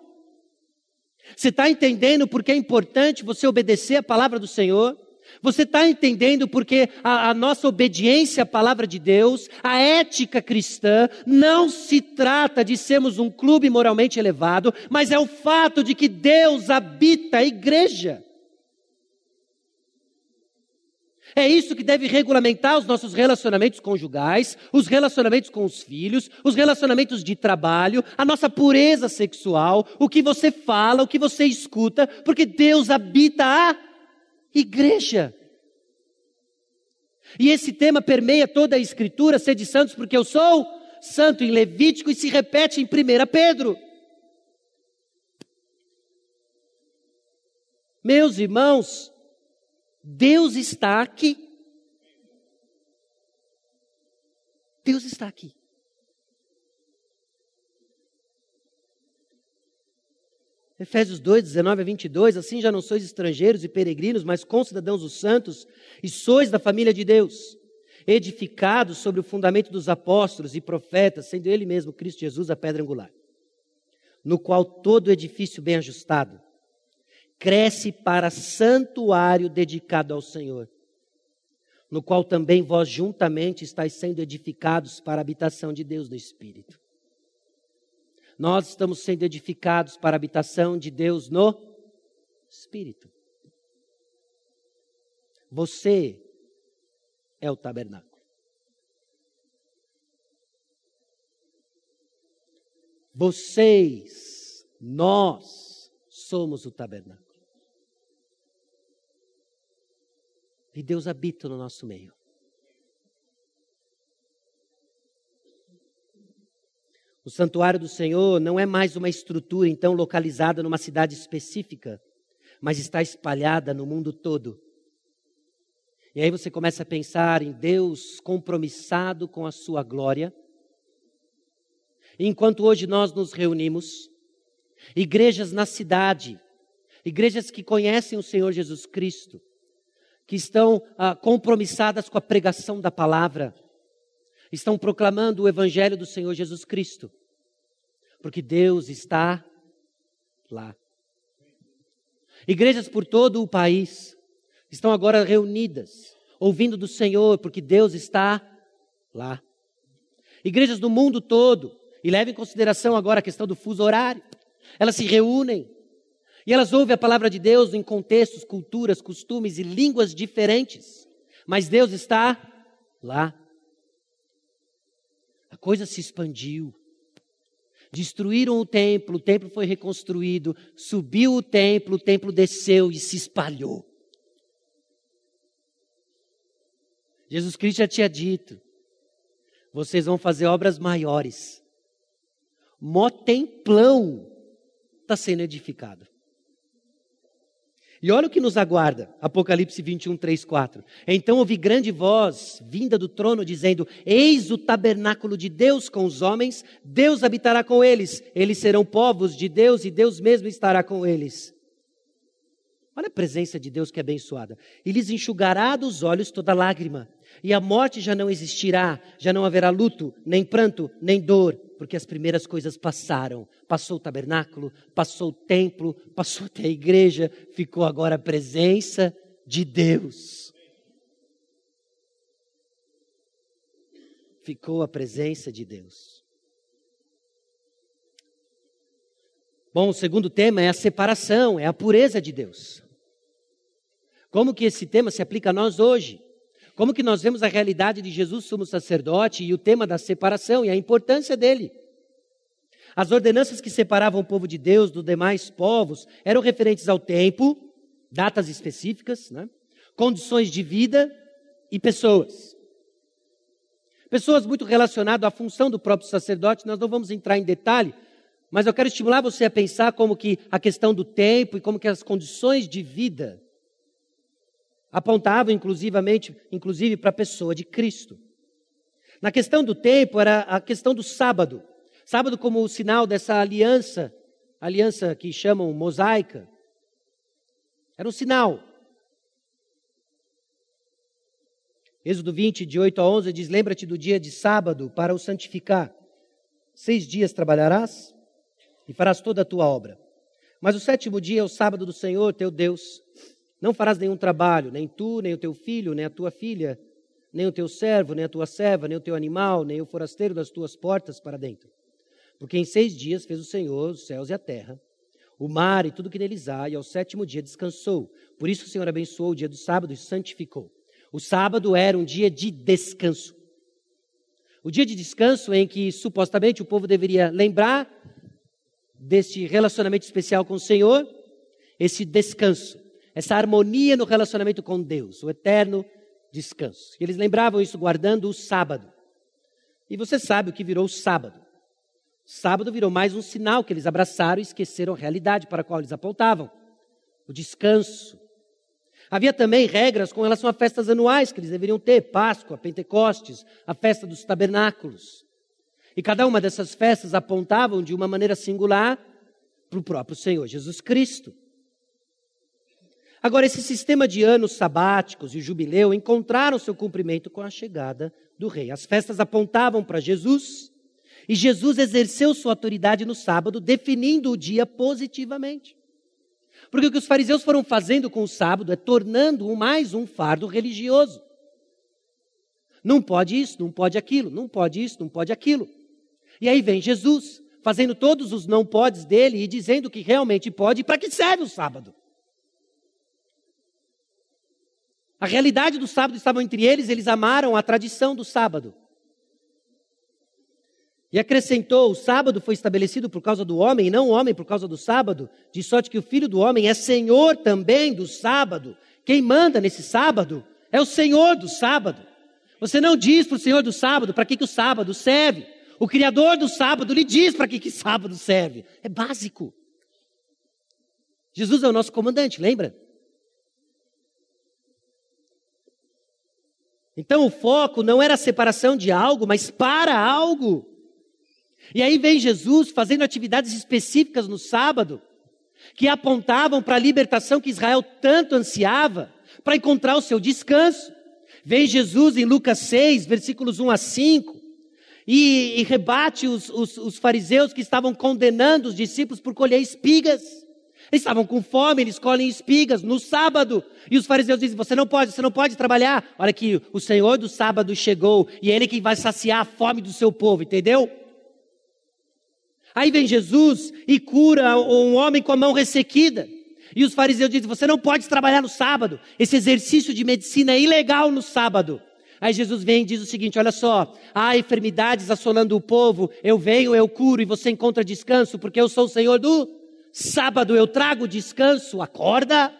Você está entendendo por que é importante você obedecer a palavra do Senhor? Você está entendendo porque a, a, nossa obediência à palavra de Deus, a ética cristã, não se trata de sermos um clube moralmente elevado, mas é o fato de que Deus habita a igreja. É isso que deve regulamentar os nossos relacionamentos conjugais, os relacionamentos com os filhos, os relacionamentos de trabalho, a nossa pureza sexual, o que você fala, o que você escuta, porque Deus habita a igreja. E esse tema permeia toda a escritura, sede santos porque eu sou santo em Levítico e se repete em 1 Pedro. Meus irmãos, Deus está aqui. Deus está aqui. Efésios 2, 19 a 22, assim já não sois estrangeiros e peregrinos, mas concidadãos dos santos, e sois da família de Deus, edificados sobre o fundamento dos apóstolos e profetas, sendo ele mesmo, Cristo Jesus, a pedra angular, no qual todo edifício bem ajustado cresce para santuário dedicado ao Senhor, no qual também vós juntamente estáis sendo edificados para a habitação de Deus no Espírito. Nós estamos sendo edificados para a habitação de Deus no Espírito. Você é o tabernáculo. Vocês, nós, somos o tabernáculo. E Deus habita no nosso meio. O santuário do Senhor não é mais uma estrutura, então, localizada numa cidade específica, mas está espalhada no mundo todo. E aí você começa a pensar em Deus compromissado com a sua glória. Enquanto hoje nós nos reunimos, igrejas na cidade, igrejas que conhecem o Senhor Jesus Cristo, que estão ah, compromissadas com a pregação da palavra, estão proclamando o Evangelho do Senhor Jesus Cristo, porque Deus está lá. Igrejas por todo o país estão agora reunidas, ouvindo do Senhor, porque Deus está lá. Igrejas do mundo todo, e leve em consideração agora a questão do fuso horário, elas se reúnem e elas ouvem a palavra de Deus em contextos, culturas, costumes e línguas diferentes, mas Deus está lá. Coisa se expandiu. Destruíram o templo, o templo foi reconstruído, subiu o templo, o templo desceu e se espalhou. Jesus Cristo já tinha dito: vocês vão fazer obras maiores. Mó templão está sendo edificado. E olha o que nos aguarda, Apocalipse 21, 3, 4. Então ouvi grande voz vinda do trono dizendo: Eis o tabernáculo de Deus com os homens, Deus habitará com eles, eles serão povos de Deus e Deus mesmo estará com eles. Olha a presença de Deus que é abençoada. E lhes enxugará dos olhos toda lágrima, e a morte já não existirá, já não haverá luto, nem pranto, nem dor, porque as primeiras coisas passaram. Passou o tabernáculo, passou o templo, passou até a igreja, ficou agora a presença de Deus. Ficou a presença de Deus. Bom, o segundo tema é a separação, é a pureza de Deus. Como que esse tema se aplica a nós hoje? Como que nós vemos a realidade de Jesus sumo sacerdote e o tema da separação e a importância dele? As ordenanças que separavam o povo de Deus dos demais povos eram referentes ao tempo, datas específicas, né? condições de vida e pessoas. Pessoas muito relacionadas à função do próprio sacerdote, nós não vamos entrar em detalhe, mas eu quero estimular você a pensar como que a questão do tempo e como que as condições de vida apontavam inclusivamente, inclusive para a pessoa de Cristo. Na questão do tempo era a questão do sábado. Sábado como o sinal dessa aliança, aliança que chamam mosaica. Era um sinal. Êxodo 20, de 8 a 11, diz: Lembra-te do dia de sábado para o santificar. Seis dias trabalharás e farás toda a tua obra. Mas o sétimo dia é o sábado do Senhor teu Deus. Não farás nenhum trabalho, nem tu, nem o teu filho, nem a tua filha, nem o teu servo, nem a tua serva, nem o teu animal, nem o forasteiro das tuas portas para dentro. Porque em seis dias fez o Senhor os céus e a terra, o mar e tudo que neles há, e ao sétimo dia descansou. Por isso o Senhor abençoou o dia do sábado e santificou. O sábado era um dia de descanso. O dia de descanso em que supostamente o povo deveria lembrar deste relacionamento especial com o Senhor, esse descanso essa harmonia no relacionamento com Deus, o eterno descanso. E eles lembravam isso guardando o sábado. E você sabe o que virou o sábado. Sábado virou mais um sinal que eles abraçaram e esqueceram a realidade para a qual eles apontavam: o descanso. Havia também regras com relação a festas anuais que eles deveriam ter: Páscoa, Pentecostes, a festa dos tabernáculos. E cada uma dessas festas apontavam de uma maneira singular para o próprio Senhor Jesus Cristo. Agora, esse sistema de anos sabáticos e jubileu encontraram seu cumprimento com a chegada do rei. As festas apontavam para Jesus e Jesus exerceu sua autoridade no sábado, definindo o dia positivamente. Porque o que os fariseus foram fazendo com o sábado é tornando-o mais um fardo religioso. Não pode isso, não pode aquilo, não pode isso, não pode aquilo. E aí vem Jesus, fazendo todos os não podes dele e dizendo que realmente pode, para que serve o sábado? A realidade do sábado estava entre eles, eles amaram a tradição do sábado. E acrescentou: o sábado foi estabelecido por causa do homem, e não o homem por causa do sábado, de sorte que o filho do homem é senhor também do sábado. Quem manda nesse sábado é o senhor do sábado. Você não diz para o senhor do sábado para que, que o sábado serve. O Criador do sábado lhe diz para que, que sábado serve. É básico. Jesus é o nosso comandante, lembra? Então o foco não era a separação de algo, mas para algo. E aí vem Jesus fazendo atividades específicas no sábado, que apontavam para a libertação que Israel tanto ansiava, para encontrar o seu descanso. Vem Jesus em Lucas 6, versículos 1 a 5, e, e rebate os, os, os fariseus que estavam condenando os discípulos por colher espigas. Eles estavam com fome, eles colhem espigas no sábado. E os fariseus dizem: Você não pode, você não pode trabalhar. Olha que o Senhor do sábado chegou e é Ele que vai saciar a fome do seu povo, entendeu? Aí vem Jesus e cura um homem com a mão ressequida. E os fariseus dizem: Você não pode trabalhar no sábado. Esse exercício de medicina é ilegal no sábado. Aí Jesus vem e diz o seguinte: Olha só, há enfermidades assolando o povo. Eu venho, eu curo e você encontra descanso, porque eu sou o Senhor do Sábado eu trago descanso, acorda.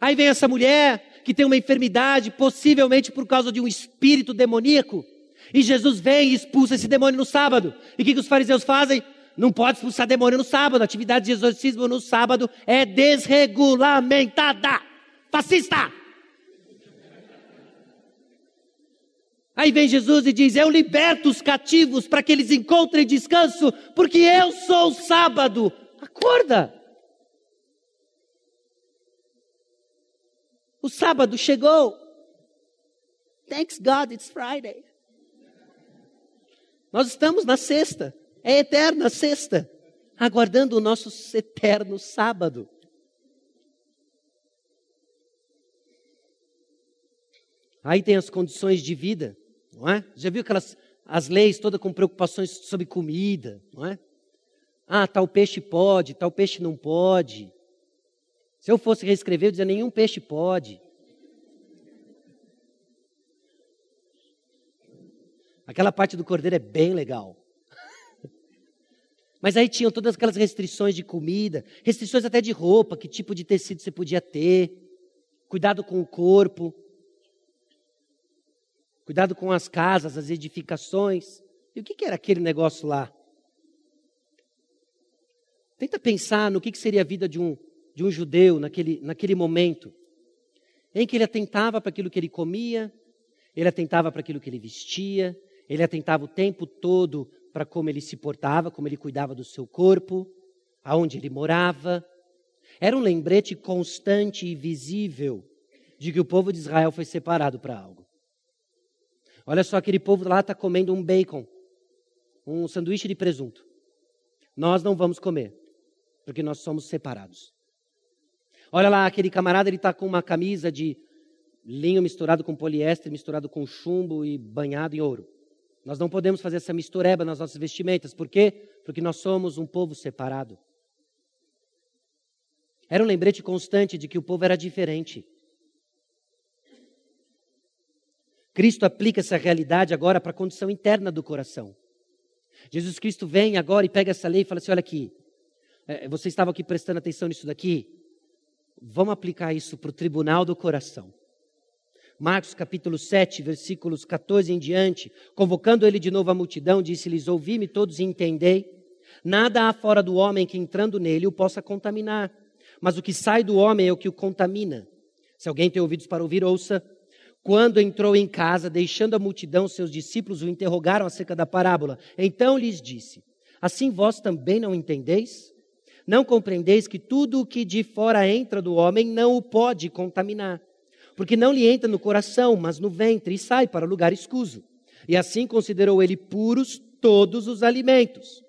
Aí vem essa mulher que tem uma enfermidade, possivelmente por causa de um espírito demoníaco. E Jesus vem e expulsa esse demônio no sábado. E o que, que os fariseus fazem? Não pode expulsar demônio no sábado. A atividade de exorcismo no sábado é desregulamentada. Fascista! Aí vem Jesus e diz: Eu liberto os cativos para que eles encontrem descanso, porque eu sou o sábado. Acorda! O sábado chegou. Thanks God, it's Friday. Nós estamos na sexta, é eterna sexta, aguardando o nosso eterno sábado. Aí tem as condições de vida, não é? Já viu aquelas as leis todas com preocupações sobre comida, não é? Ah, tal peixe pode, tal peixe não pode. Se eu fosse reescrever, eu dizia: nenhum peixe pode. Aquela parte do cordeiro é bem legal. Mas aí tinham todas aquelas restrições de comida, restrições até de roupa, que tipo de tecido você podia ter, cuidado com o corpo, cuidado com as casas, as edificações. E o que, era aquele negócio lá? Tenta pensar no que, seria a vida de um, de um judeu naquele, naquele momento, em que ele atentava para aquilo que ele comia, ele atentava para aquilo que ele vestia, ele atentava o tempo todo para como ele se portava, como ele cuidava do seu corpo, aonde ele morava. Era um lembrete constante e visível de que o povo de Israel foi separado para algo. Olha só, aquele povo lá está comendo um bacon, um sanduíche de presunto. Nós não vamos comer porque nós somos separados. Olha lá, aquele camarada, ele está com uma camisa de linho misturado com poliéster, misturado com chumbo e banhado em ouro. Nós não podemos fazer essa mistureba nas nossas vestimentas. Por quê? Porque nós somos um povo separado. Era um lembrete constante de que o povo era diferente. Cristo aplica essa realidade agora para a condição interna do coração. Jesus Cristo vem agora e pega essa lei e fala assim: olha aqui, é, você estava aqui prestando atenção nisso daqui? Vamos aplicar isso para o tribunal do coração. Marcos capítulo 7, versículos 14 em diante, convocando ele de novo a multidão, disse-lhes: Ouvi-me todos e entendei. Nada há fora do homem que entrando nele o possa contaminar, mas o que sai do homem é o que o contamina. Se alguém tem ouvidos para ouvir, ouça. Quando entrou em casa, deixando a multidão, seus discípulos o interrogaram acerca da parábola. Então lhes disse: Assim vós também não entendeis? Não compreendeis que tudo o que de fora entra do homem não o pode contaminar, porque não lhe entra no coração, mas no ventre e sai para lugar escuso. E assim considerou ele puros todos os alimentos.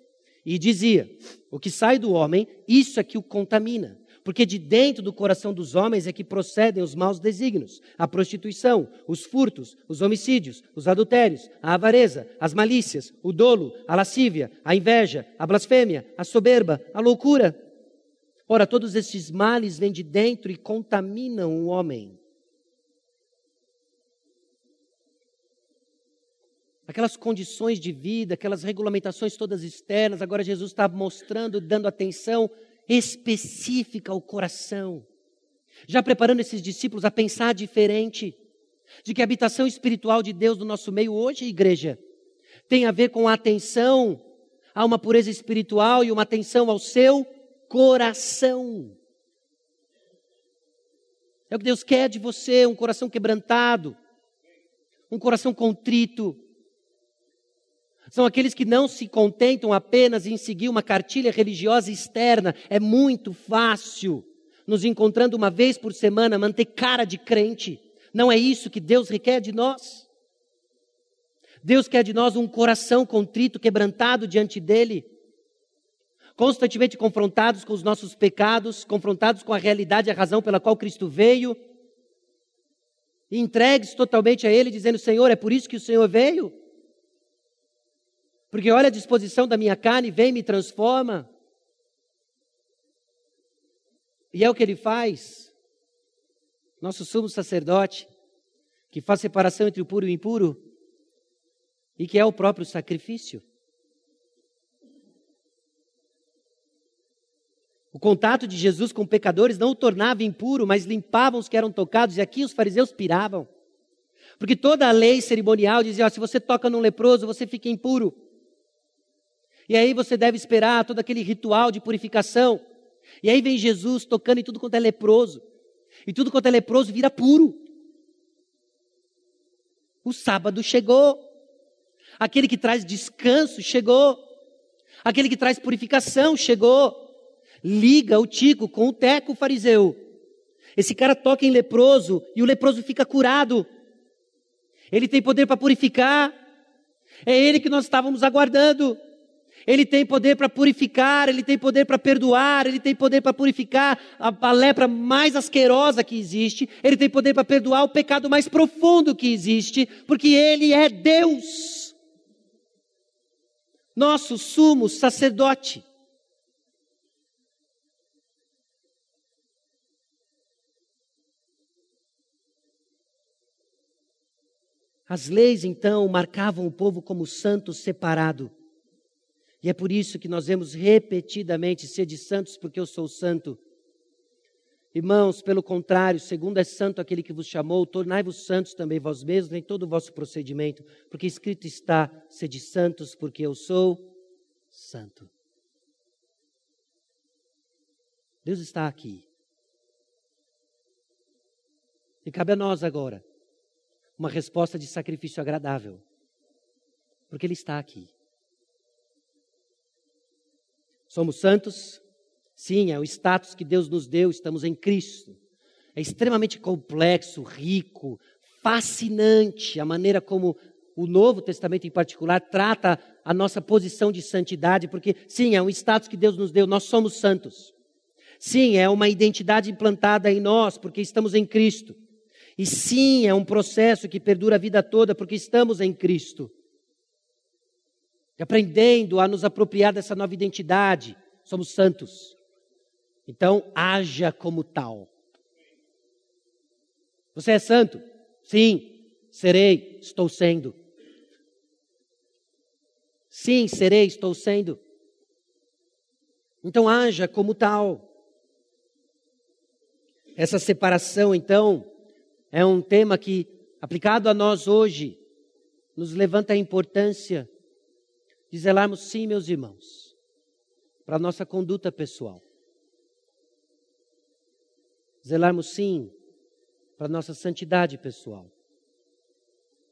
E dizia: O que sai do homem, isso é que o contamina. Porque de dentro do coração dos homens é que procedem os maus desígnios, a prostituição, os furtos, os homicídios, os adultérios, a avareza, as malícias, o dolo, a lascívia, a inveja, a blasfêmia, a soberba, a loucura. Ora, todos estes males vêm de dentro e contaminam o homem. Aquelas condições de vida, aquelas regulamentações todas externas, agora Jesus está mostrando, dando atenção específica ao coração, já preparando esses discípulos a pensar diferente, de que a habitação espiritual de Deus no nosso meio hoje, igreja, tem a ver com a atenção a uma pureza espiritual e uma atenção ao seu coração. É o que Deus quer de você, um coração quebrantado, um coração contrito. São aqueles que não se contentam apenas em seguir uma cartilha religiosa externa. É muito fácil, nos encontrando uma vez por semana, manter cara de crente. Não é isso que Deus requer de nós. Deus quer de nós um coração contrito, quebrantado diante dEle, constantemente confrontados com os nossos pecados, confrontados com a realidade e a razão pela qual Cristo veio, entregues totalmente a Ele, dizendo: Senhor, é por isso que o Senhor veio? Porque olha a disposição da minha carne, vem, me transforma. E é o que Ele faz. Nosso sumo sacerdote, que faz separação entre o puro e o impuro, e que é o próprio sacrifício. O contato de Jesus com pecadores não o tornava impuro, mas limpava os que eram tocados, e aqui os fariseus piravam. Porque toda a lei cerimonial dizia: ó, se você toca num leproso, você fica impuro. E aí você deve esperar todo aquele ritual de purificação. E aí vem Jesus tocando em tudo quanto é leproso. E tudo quanto é leproso vira puro. O sábado chegou. Aquele que traz descanso chegou. Aquele que traz purificação chegou. Liga o tico com o teco fariseu. Esse cara toca em leproso e o leproso fica curado. Ele tem poder para purificar. É ele que nós estávamos aguardando. Ele tem poder para purificar, ele tem poder para perdoar, ele tem poder para purificar a, a, lepra mais asquerosa que existe, ele tem poder para perdoar o pecado mais profundo que existe, porque ele é Deus nosso sumo sacerdote. As leis, então, marcavam o povo como santo separado. E é por isso que nós vemos repetidamente: sede santos, porque eu sou santo. Irmãos, pelo contrário, segundo é santo aquele que vos chamou, tornai-vos santos também vós mesmos em todo o vosso procedimento, porque escrito está: sede santos, porque eu sou santo. Deus está aqui. E cabe a nós agora uma resposta de sacrifício agradável, porque Ele está aqui. Somos santos, Sim, é o status que Deus nos deu, estamos em Cristo. É extremamente complexo, rico, fascinante a maneira como o Novo Testamento em particular trata a nossa posição de santidade, porque sim, é um status que Deus nos deu, nós somos santos. Sim, é uma identidade implantada em nós, porque estamos em Cristo. E sim, é um processo que perdura a vida toda, porque estamos em Cristo. E aprendendo a nos apropriar dessa nova identidade, somos santos. Então, haja como tal. Você é santo? Sim, serei, estou sendo. Sim, serei, estou sendo. Então, haja como tal. Essa separação, então, é um tema que, aplicado a nós hoje, nos levanta a importância de zelarmos, sim, meus irmãos, para a nossa conduta pessoal. Zelarmos sim para nossa santidade pessoal.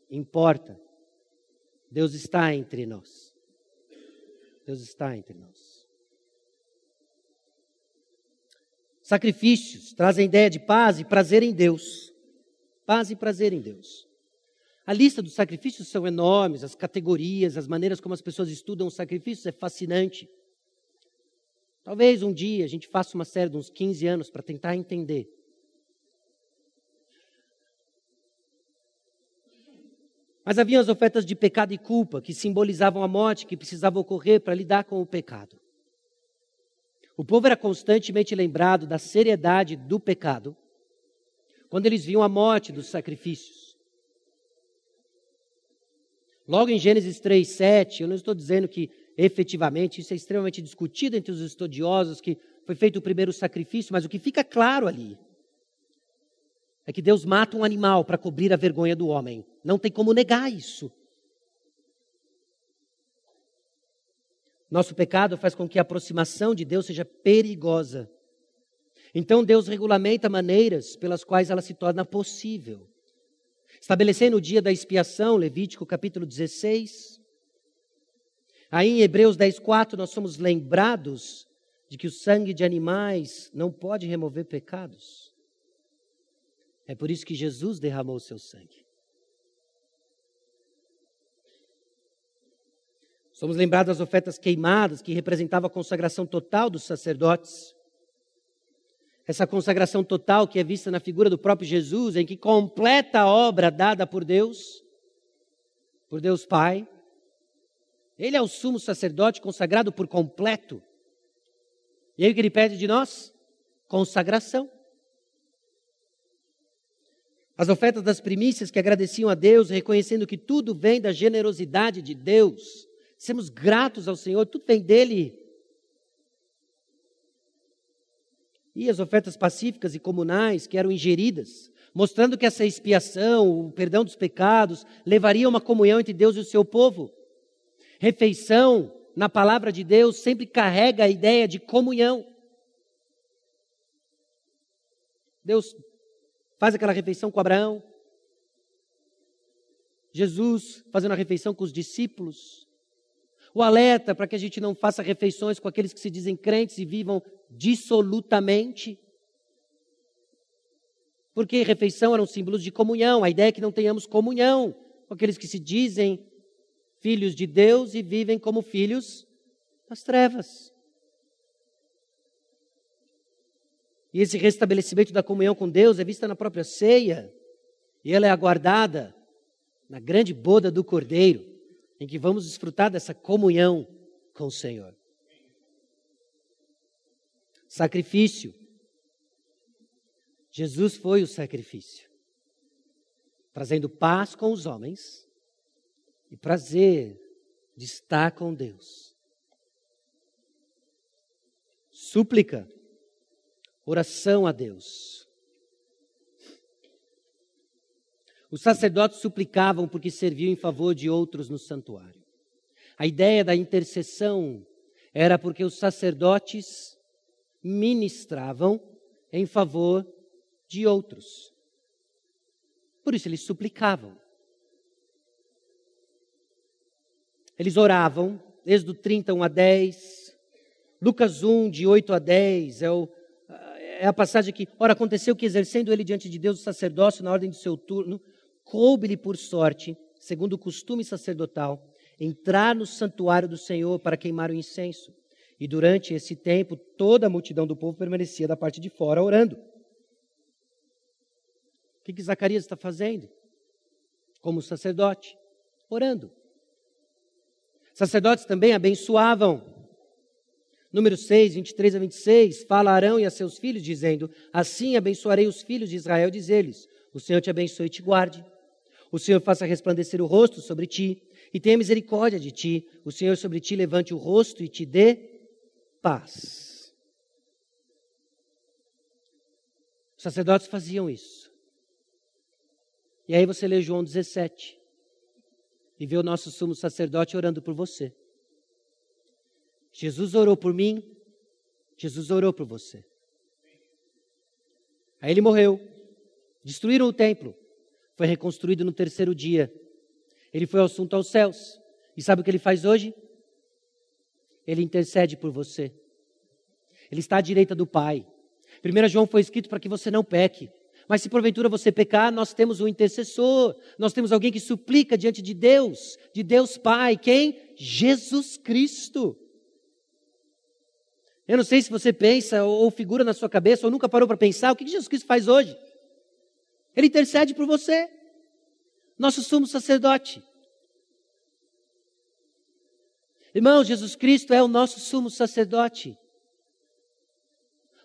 Importa. Deus está entre nós. Deus está entre nós. Sacrifícios trazem ideia de paz e prazer em Deus. Paz e prazer em Deus. A lista dos sacrifícios são enormes, as categorias, as maneiras como as pessoas estudam os sacrifícios é fascinante. Talvez um dia a gente faça uma série de uns 15 anos para tentar entender. Mas havia as ofertas de pecado e culpa, que simbolizavam a morte que precisava ocorrer para lidar com o pecado. O povo era constantemente lembrado da seriedade do pecado quando eles viam a morte dos sacrifícios. Logo em Gênesis 3, 7, eu não estou dizendo que efetivamente, isso é extremamente discutido entre os estudiosos, que foi feito o primeiro sacrifício, mas o que fica claro ali é que Deus mata um animal para cobrir a vergonha do homem. Não tem como negar isso. Nosso pecado faz com que a aproximação de Deus seja perigosa. Então Deus regulamenta maneiras pelas quais ela se torna possível. Estabelecendo o dia da expiação, Levítico capítulo 16. Aí em Hebreus 10:4 nós somos lembrados de que o sangue de animais não pode remover pecados. É por isso que Jesus derramou o seu sangue. Somos lembrados das ofertas queimadas, que representavam a consagração total dos sacerdotes. Essa consagração total que é vista na figura do próprio Jesus, em que completa a obra dada por Deus, por Deus Pai. Ele é o sumo sacerdote consagrado por completo. E aí o que ele pede de nós? Consagração. As ofertas das primícias que agradeciam a Deus, reconhecendo que tudo vem da generosidade de Deus sermos gratos ao Senhor, tudo vem dele. E as ofertas pacíficas e comunais que eram ingeridas, mostrando que essa expiação, o perdão dos pecados, levaria a uma comunhão entre Deus e o seu povo. Refeição, na palavra de Deus, sempre carrega a ideia de comunhão. Deus faz aquela refeição com Abraão. Jesus fazendo a refeição com os discípulos o alerta para que a gente não faça refeições com aqueles que se dizem crentes e vivam dissolutamente. Porque refeição eram símbolos de comunhão, a ideia é que não tenhamos comunhão com aqueles que se dizem filhos de Deus e vivem como filhos das trevas. E esse restabelecimento da comunhão com Deus é vista na própria ceia, e ela é aguardada na grande boda do Cordeiro em que vamos desfrutar dessa comunhão com o Senhor. Sacrifício. Jesus foi o sacrifício, trazendo paz com os homens e prazer de estar com Deus. Súplica, oração a Deus. Os sacerdotes suplicavam porque serviam em favor de outros no santuário. A ideia da intercessão era porque os sacerdotes ministravam em favor de outros. Por isso eles suplicavam. Eles oravam, Êxodo 31 a 10, Lucas 1, de 8 a 10, é, o, é a passagem que, ora, aconteceu que exercendo ele diante de Deus o sacerdócio na ordem do seu turno, coube-lhe por sorte, segundo o costume sacerdotal, entrar no santuário do Senhor para queimar o incenso. E durante esse tempo, toda a multidão do povo permanecia da parte de fora orando. O que, que Zacarias está fazendo? Como sacerdote, orando. Sacerdotes também abençoavam. Número 6, 23 a 26, fala Arão e a seus filhos, dizendo: Assim abençoarei os filhos de Israel, diz eles: O Senhor te abençoe e te guarde. O Senhor faça resplandecer o rosto sobre ti e tenha misericórdia de ti. O Senhor sobre ti levante o rosto e te dê paz. Os sacerdotes faziam isso. E aí você lê João 17 e vê o nosso sumo sacerdote orando por você. Jesus orou por mim, Jesus orou por você. Aí ele morreu, destruíram o templo, foi reconstruído no terceiro dia. Ele foi assunto aos céus. E sabe o que ele faz hoje? Ele intercede por você. Ele está à direita do Pai. 1 João foi escrito para que você não peque. Mas se porventura você pecar, nós temos um intercessor, nós temos alguém que suplica diante de Deus, de Deus Pai. Quem? Jesus Cristo. Eu não sei se você pensa ou figura na sua cabeça ou nunca parou para pensar o que Jesus Cristo faz hoje. Ele intercede por você. Nosso sumo sacerdote. Irmãos, Jesus Cristo é o nosso sumo sacerdote.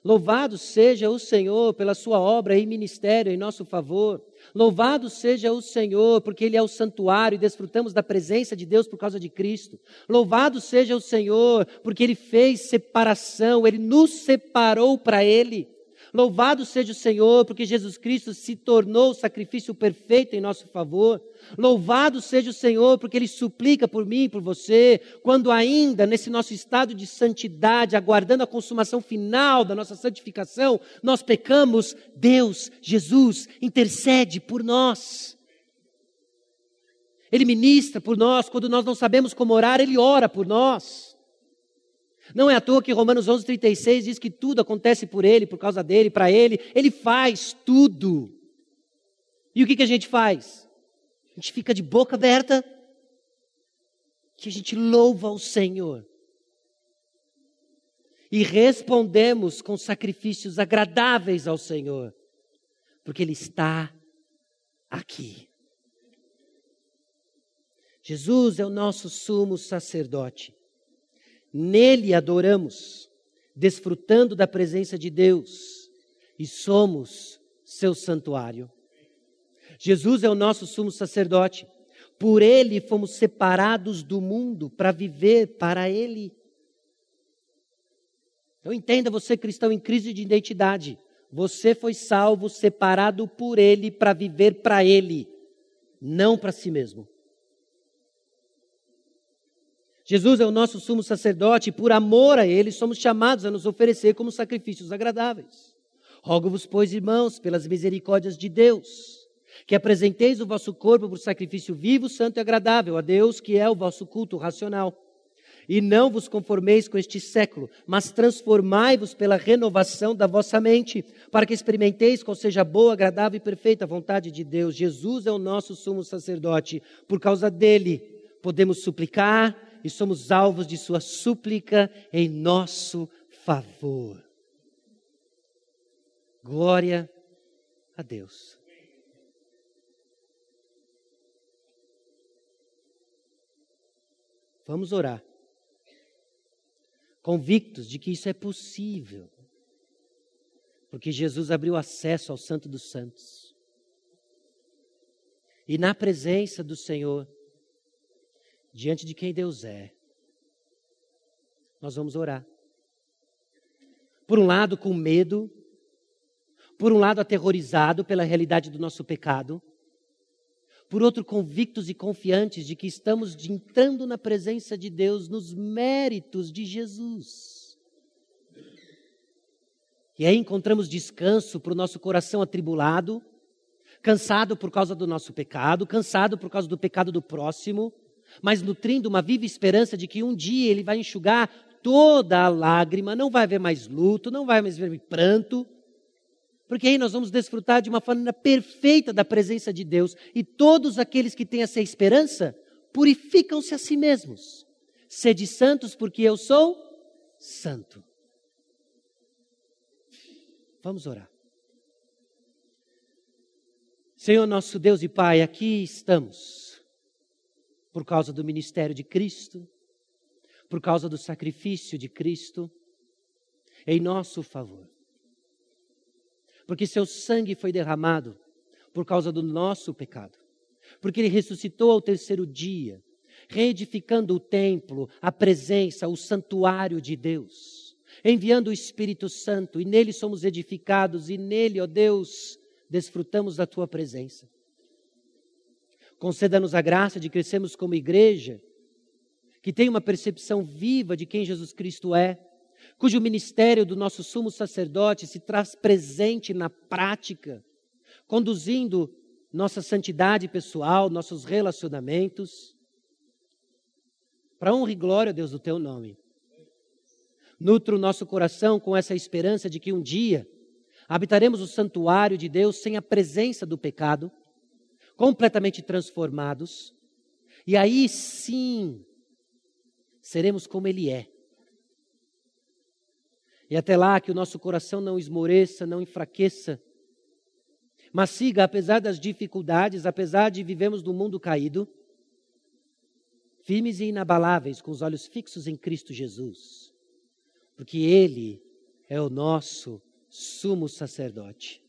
Louvado seja o Senhor pela sua obra e ministério em nosso favor. Louvado seja o Senhor, porque Ele é o santuário e desfrutamos da presença de Deus por causa de Cristo. Louvado seja o Senhor, porque Ele fez separação, Ele nos separou para Ele. Louvado seja o Senhor, porque Jesus Cristo se tornou o sacrifício perfeito em nosso favor. Louvado seja o Senhor, porque Ele suplica por mim e por você, quando ainda nesse nosso estado de santidade, aguardando a consumação final da nossa santificação, nós pecamos, Deus, Jesus, intercede por nós. Ele ministra por nós, quando nós não sabemos como orar, Ele ora por nós. Não é à toa que Romanos 11:36 diz que tudo acontece por ele, por causa dele, para ele. Ele faz tudo. E o que, que a gente faz? A gente fica de boca aberta, que a gente louva o Senhor. E respondemos com sacrifícios agradáveis ao Senhor, porque Ele está aqui. Jesus é o nosso sumo sacerdote. Nele adoramos, desfrutando da presença de Deus e somos seu santuário. Jesus é o nosso sumo sacerdote. Por ele fomos separados do mundo para viver para ele. Então entenda você cristão em crise de identidade. Você foi salvo, separado por ele para viver para ele, não para si mesmo. Jesus é o nosso sumo sacerdote e por amor a ele somos chamados a nos oferecer como sacrifícios agradáveis. Rogo-vos, pois, irmãos, pelas misericórdias de Deus, que apresenteis o vosso corpo por sacrifício vivo, santo e agradável a Deus, que é o vosso culto racional. E não vos conformeis com este século, mas transformai-vos pela renovação da vossa mente, para que experimenteis qual seja boa, agradável e perfeita vontade de Deus. Jesus é o nosso sumo sacerdote. Por causa dele, podemos suplicar, e somos alvos de Sua súplica em nosso favor. Glória a Deus. Vamos orar. Convictos de que isso é possível. Porque Jesus abriu acesso ao Santo dos Santos. E na presença do Senhor, diante de quem Deus é, nós vamos orar. Por um lado, com medo, por um lado, aterrorizado pela realidade do nosso pecado, por outro, convictos e confiantes de que estamos entrando na presença de Deus nos méritos de Jesus. E aí encontramos descanso para o nosso coração atribulado, cansado por causa do nosso pecado, cansado por causa do pecado do próximo, mas nutrindo uma viva esperança de que um dia Ele vai enxugar toda a lágrima, não vai haver mais luto, não vai mais haver pranto, porque aí nós vamos desfrutar de uma maneira perfeita da presença de Deus e todos aqueles que têm essa esperança purificam-se a si mesmos. Sede santos, porque eu sou santo. Vamos orar. Senhor nosso Deus e Pai, aqui estamos por causa do ministério de Cristo, por causa do sacrifício de Cristo, em nosso favor. Porque seu sangue foi derramado por causa do nosso pecado. Porque ele ressuscitou ao terceiro dia, reedificando o templo, a presença, o santuário de Deus, enviando o Espírito Santo, e nele somos edificados, e nele, ó Deus, desfrutamos da tua presença. Conceda-nos a graça de crescermos como igreja, que tem uma percepção viva de quem Jesus Cristo é, cujo ministério do nosso sumo sacerdote se traz presente na prática, conduzindo nossa santidade pessoal, nossos relacionamentos, para honra e glória, Deus, do teu nome. Nutra o nosso coração com essa esperança de que um dia habitaremos o santuário de Deus sem a presença do pecado completamente transformados, e aí sim seremos como Ele é. E até lá que o nosso coração não esmoreça, não enfraqueça, mas siga, apesar das dificuldades, apesar de vivemos num mundo caído, firmes e inabaláveis, com os olhos fixos em Cristo Jesus, porque Ele é o nosso sumo sacerdote.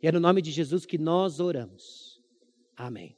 E é no nome de Jesus que nós oramos. Amém.